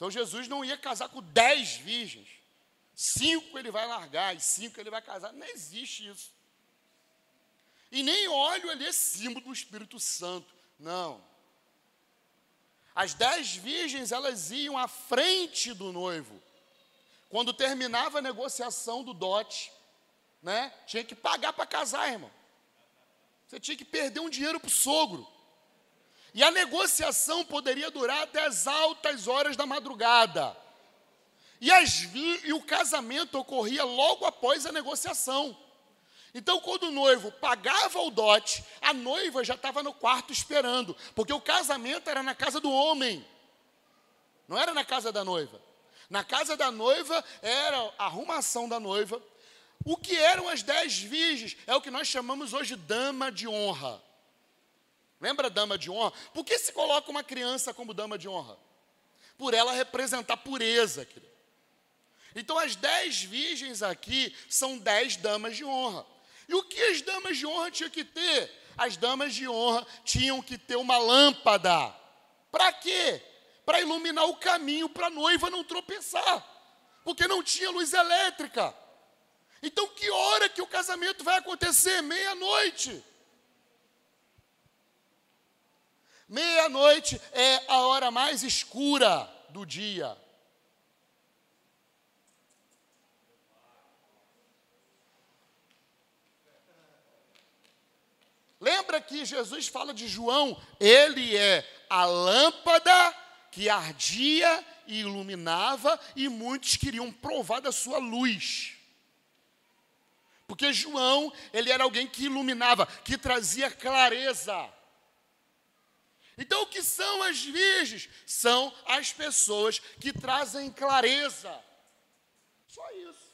Então Jesus não ia casar com dez virgens. Cinco ele vai largar e cinco ele vai casar. Não existe isso. E nem óleo ali é símbolo do Espírito Santo. Não. As dez virgens, elas iam à frente do noivo. Quando terminava a negociação do dote, né? Tinha que pagar para casar, irmão. Você tinha que perder um dinheiro para o sogro. E a negociação poderia durar até as altas horas da madrugada. E, as, e o casamento ocorria logo após a negociação. Então, quando o noivo pagava o dote, a noiva já estava no quarto esperando, porque o casamento era na casa do homem, não era na casa da noiva. Na casa da noiva era a arrumação da noiva. O que eram as dez virgens é o que nós chamamos hoje dama de honra. Lembra dama de honra? Por que se coloca uma criança como dama de honra? Por ela representar pureza, querido. Então, as dez virgens aqui são dez damas de honra. E o que as damas de honra tinham que ter? As damas de honra tinham que ter uma lâmpada. Para quê? Para iluminar o caminho para a noiva não tropeçar. Porque não tinha luz elétrica. Então, que hora que o casamento vai acontecer? Meia-noite. Meia-noite é a hora mais escura do dia. Lembra que Jesus fala de João? Ele é a lâmpada que ardia e iluminava, e muitos queriam provar da sua luz. Porque João, ele era alguém que iluminava, que trazia clareza. Então, o que são as virgens? São as pessoas que trazem clareza. Só isso.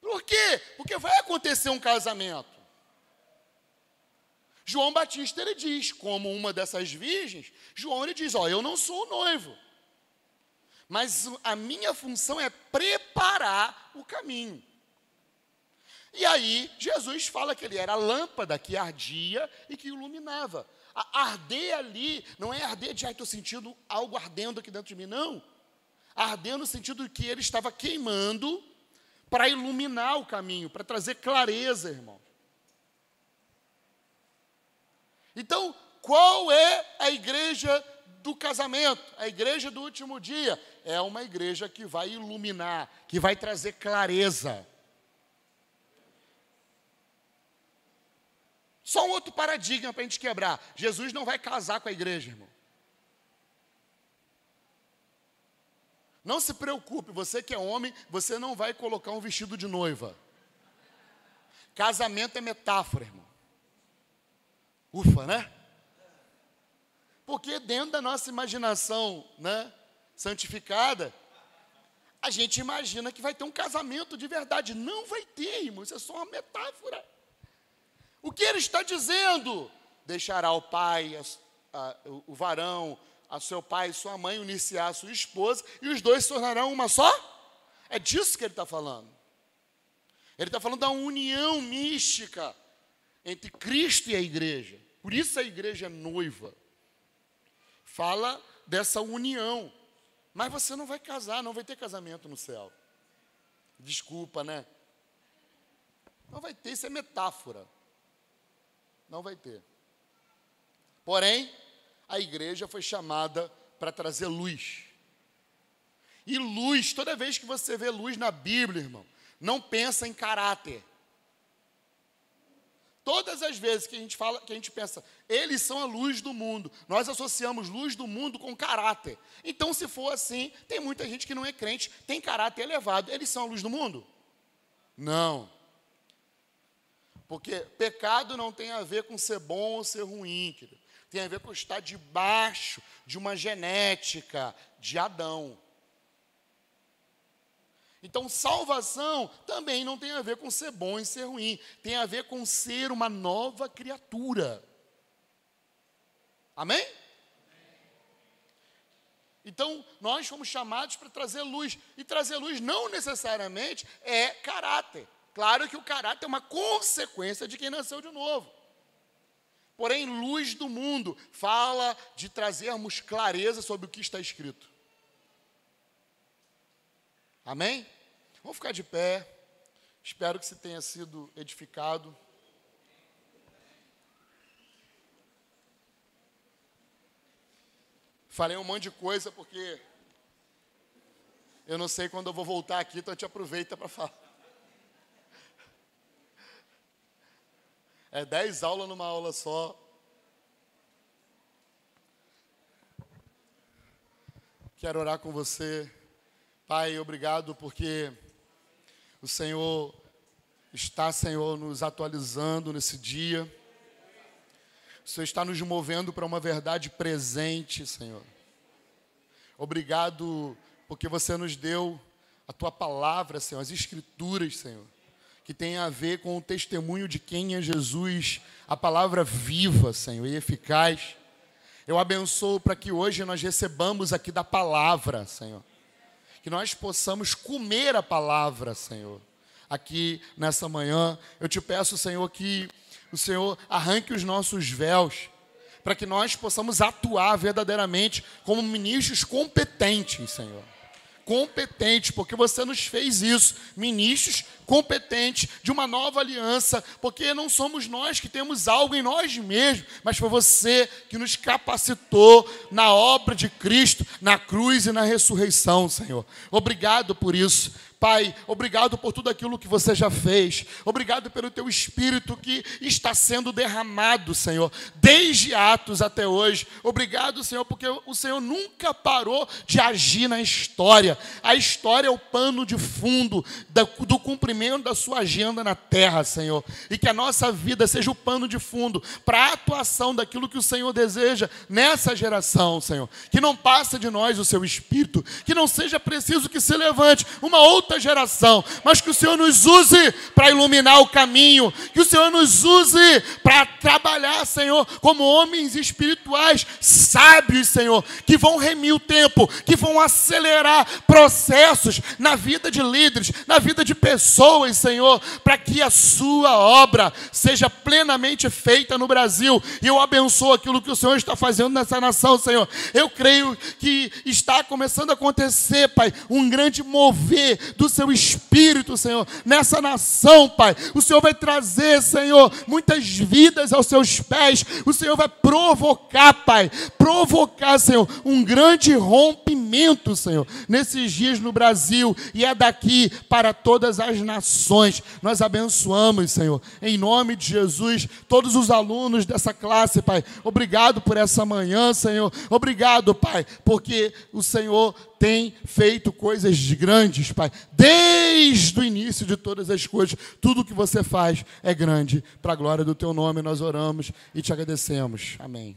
Por quê? Porque vai acontecer um casamento. João Batista ele diz, como uma dessas virgens, João ele diz: Ó, eu não sou o noivo, mas a minha função é preparar o caminho. E aí, Jesus fala que ele era a lâmpada que ardia e que iluminava. A arder ali não é arder de, ai, estou sentindo algo ardendo aqui dentro de mim, não. Arder no sentido de que ele estava queimando para iluminar o caminho, para trazer clareza, irmão. Então, qual é a igreja do casamento? A igreja do último dia é uma igreja que vai iluminar, que vai trazer clareza. Só um outro paradigma para a gente quebrar. Jesus não vai casar com a igreja, irmão. Não se preocupe, você que é homem, você não vai colocar um vestido de noiva. Casamento é metáfora, irmão. Ufa, né? Porque dentro da nossa imaginação, né, santificada, a gente imagina que vai ter um casamento de verdade. Não vai ter, irmão, isso é só uma metáfora. O que ele está dizendo? Deixará o pai, a, a, o varão, a seu pai e sua mãe, unir-se a sua esposa, e os dois se tornarão uma só? É disso que ele está falando. Ele está falando da união mística entre Cristo e a igreja. Por isso a igreja é noiva. Fala dessa união. Mas você não vai casar, não vai ter casamento no céu. Desculpa, né? Não vai ter, isso é metáfora. Não vai ter. Porém, a igreja foi chamada para trazer luz. E luz, toda vez que você vê luz na Bíblia, irmão, não pensa em caráter. Todas as vezes que a gente fala, que a gente pensa, eles são a luz do mundo, nós associamos luz do mundo com caráter. Então, se for assim, tem muita gente que não é crente, tem caráter elevado. Eles são a luz do mundo? Não. Porque pecado não tem a ver com ser bom ou ser ruim, querido tem a ver com estar debaixo de uma genética de Adão. Então, salvação também não tem a ver com ser bom e ser ruim, tem a ver com ser uma nova criatura. Amém? Então, nós fomos chamados para trazer luz, e trazer luz não necessariamente é caráter. Claro que o caráter é uma consequência de quem nasceu de novo. porém luz do mundo. Fala de trazermos clareza sobre o que está escrito. Amém? Vamos ficar de pé. Espero que você tenha sido edificado. Falei um monte de coisa porque eu não sei quando eu vou voltar aqui, então a gente aproveita para falar. É dez aulas numa aula só. Quero orar com você. Pai, obrigado porque o Senhor está, Senhor, nos atualizando nesse dia. O Senhor está nos movendo para uma verdade presente, Senhor. Obrigado porque você nos deu a tua palavra, Senhor, as escrituras, Senhor, que tem a ver com o testemunho de quem é Jesus, a palavra viva, Senhor, e eficaz. Eu abençoo para que hoje nós recebamos aqui da palavra, Senhor. Que nós possamos comer a palavra, Senhor. Aqui nessa manhã, eu te peço, Senhor, que o Senhor arranque os nossos véus, para que nós possamos atuar verdadeiramente como ministros competentes, Senhor. Competentes, porque você nos fez isso, ministros competentes de uma nova aliança, porque não somos nós que temos algo em nós mesmos, mas foi você que nos capacitou na obra de Cristo, na cruz e na ressurreição, Senhor. Obrigado por isso. Pai, obrigado por tudo aquilo que você já fez. Obrigado pelo teu espírito que está sendo derramado, Senhor, desde Atos até hoje. Obrigado, Senhor, porque o Senhor nunca parou de agir na história. A história é o pano de fundo do cumprimento da sua agenda na terra, Senhor. E que a nossa vida seja o pano de fundo para a atuação daquilo que o Senhor deseja nessa geração, Senhor. Que não passe de nós o seu espírito, que não seja preciso que se levante uma outra outra geração, mas que o Senhor nos use para iluminar o caminho, que o Senhor nos use para trabalhar, Senhor, como homens espirituais sábios, Senhor, que vão remir o tempo, que vão acelerar processos na vida de líderes, na vida de pessoas, Senhor, para que a sua obra seja plenamente feita no Brasil. E eu abençoo aquilo que o Senhor está fazendo nessa nação, Senhor. Eu creio que está começando a acontecer, Pai, um grande mover do seu espírito, Senhor, nessa nação, Pai. O Senhor vai trazer, Senhor, muitas vidas aos seus pés. O Senhor vai provocar, Pai, provocar, Senhor, um grande rompimento, Senhor, nesses dias no Brasil e é daqui para todas as nações. Nós abençoamos, Senhor, em nome de Jesus, todos os alunos dessa classe, Pai. Obrigado por essa manhã, Senhor. Obrigado, Pai, porque o Senhor tem feito coisas grandes, Pai. Desde o início de todas as coisas, tudo que você faz é grande. Para a glória do teu nome, nós oramos e te agradecemos. Amém.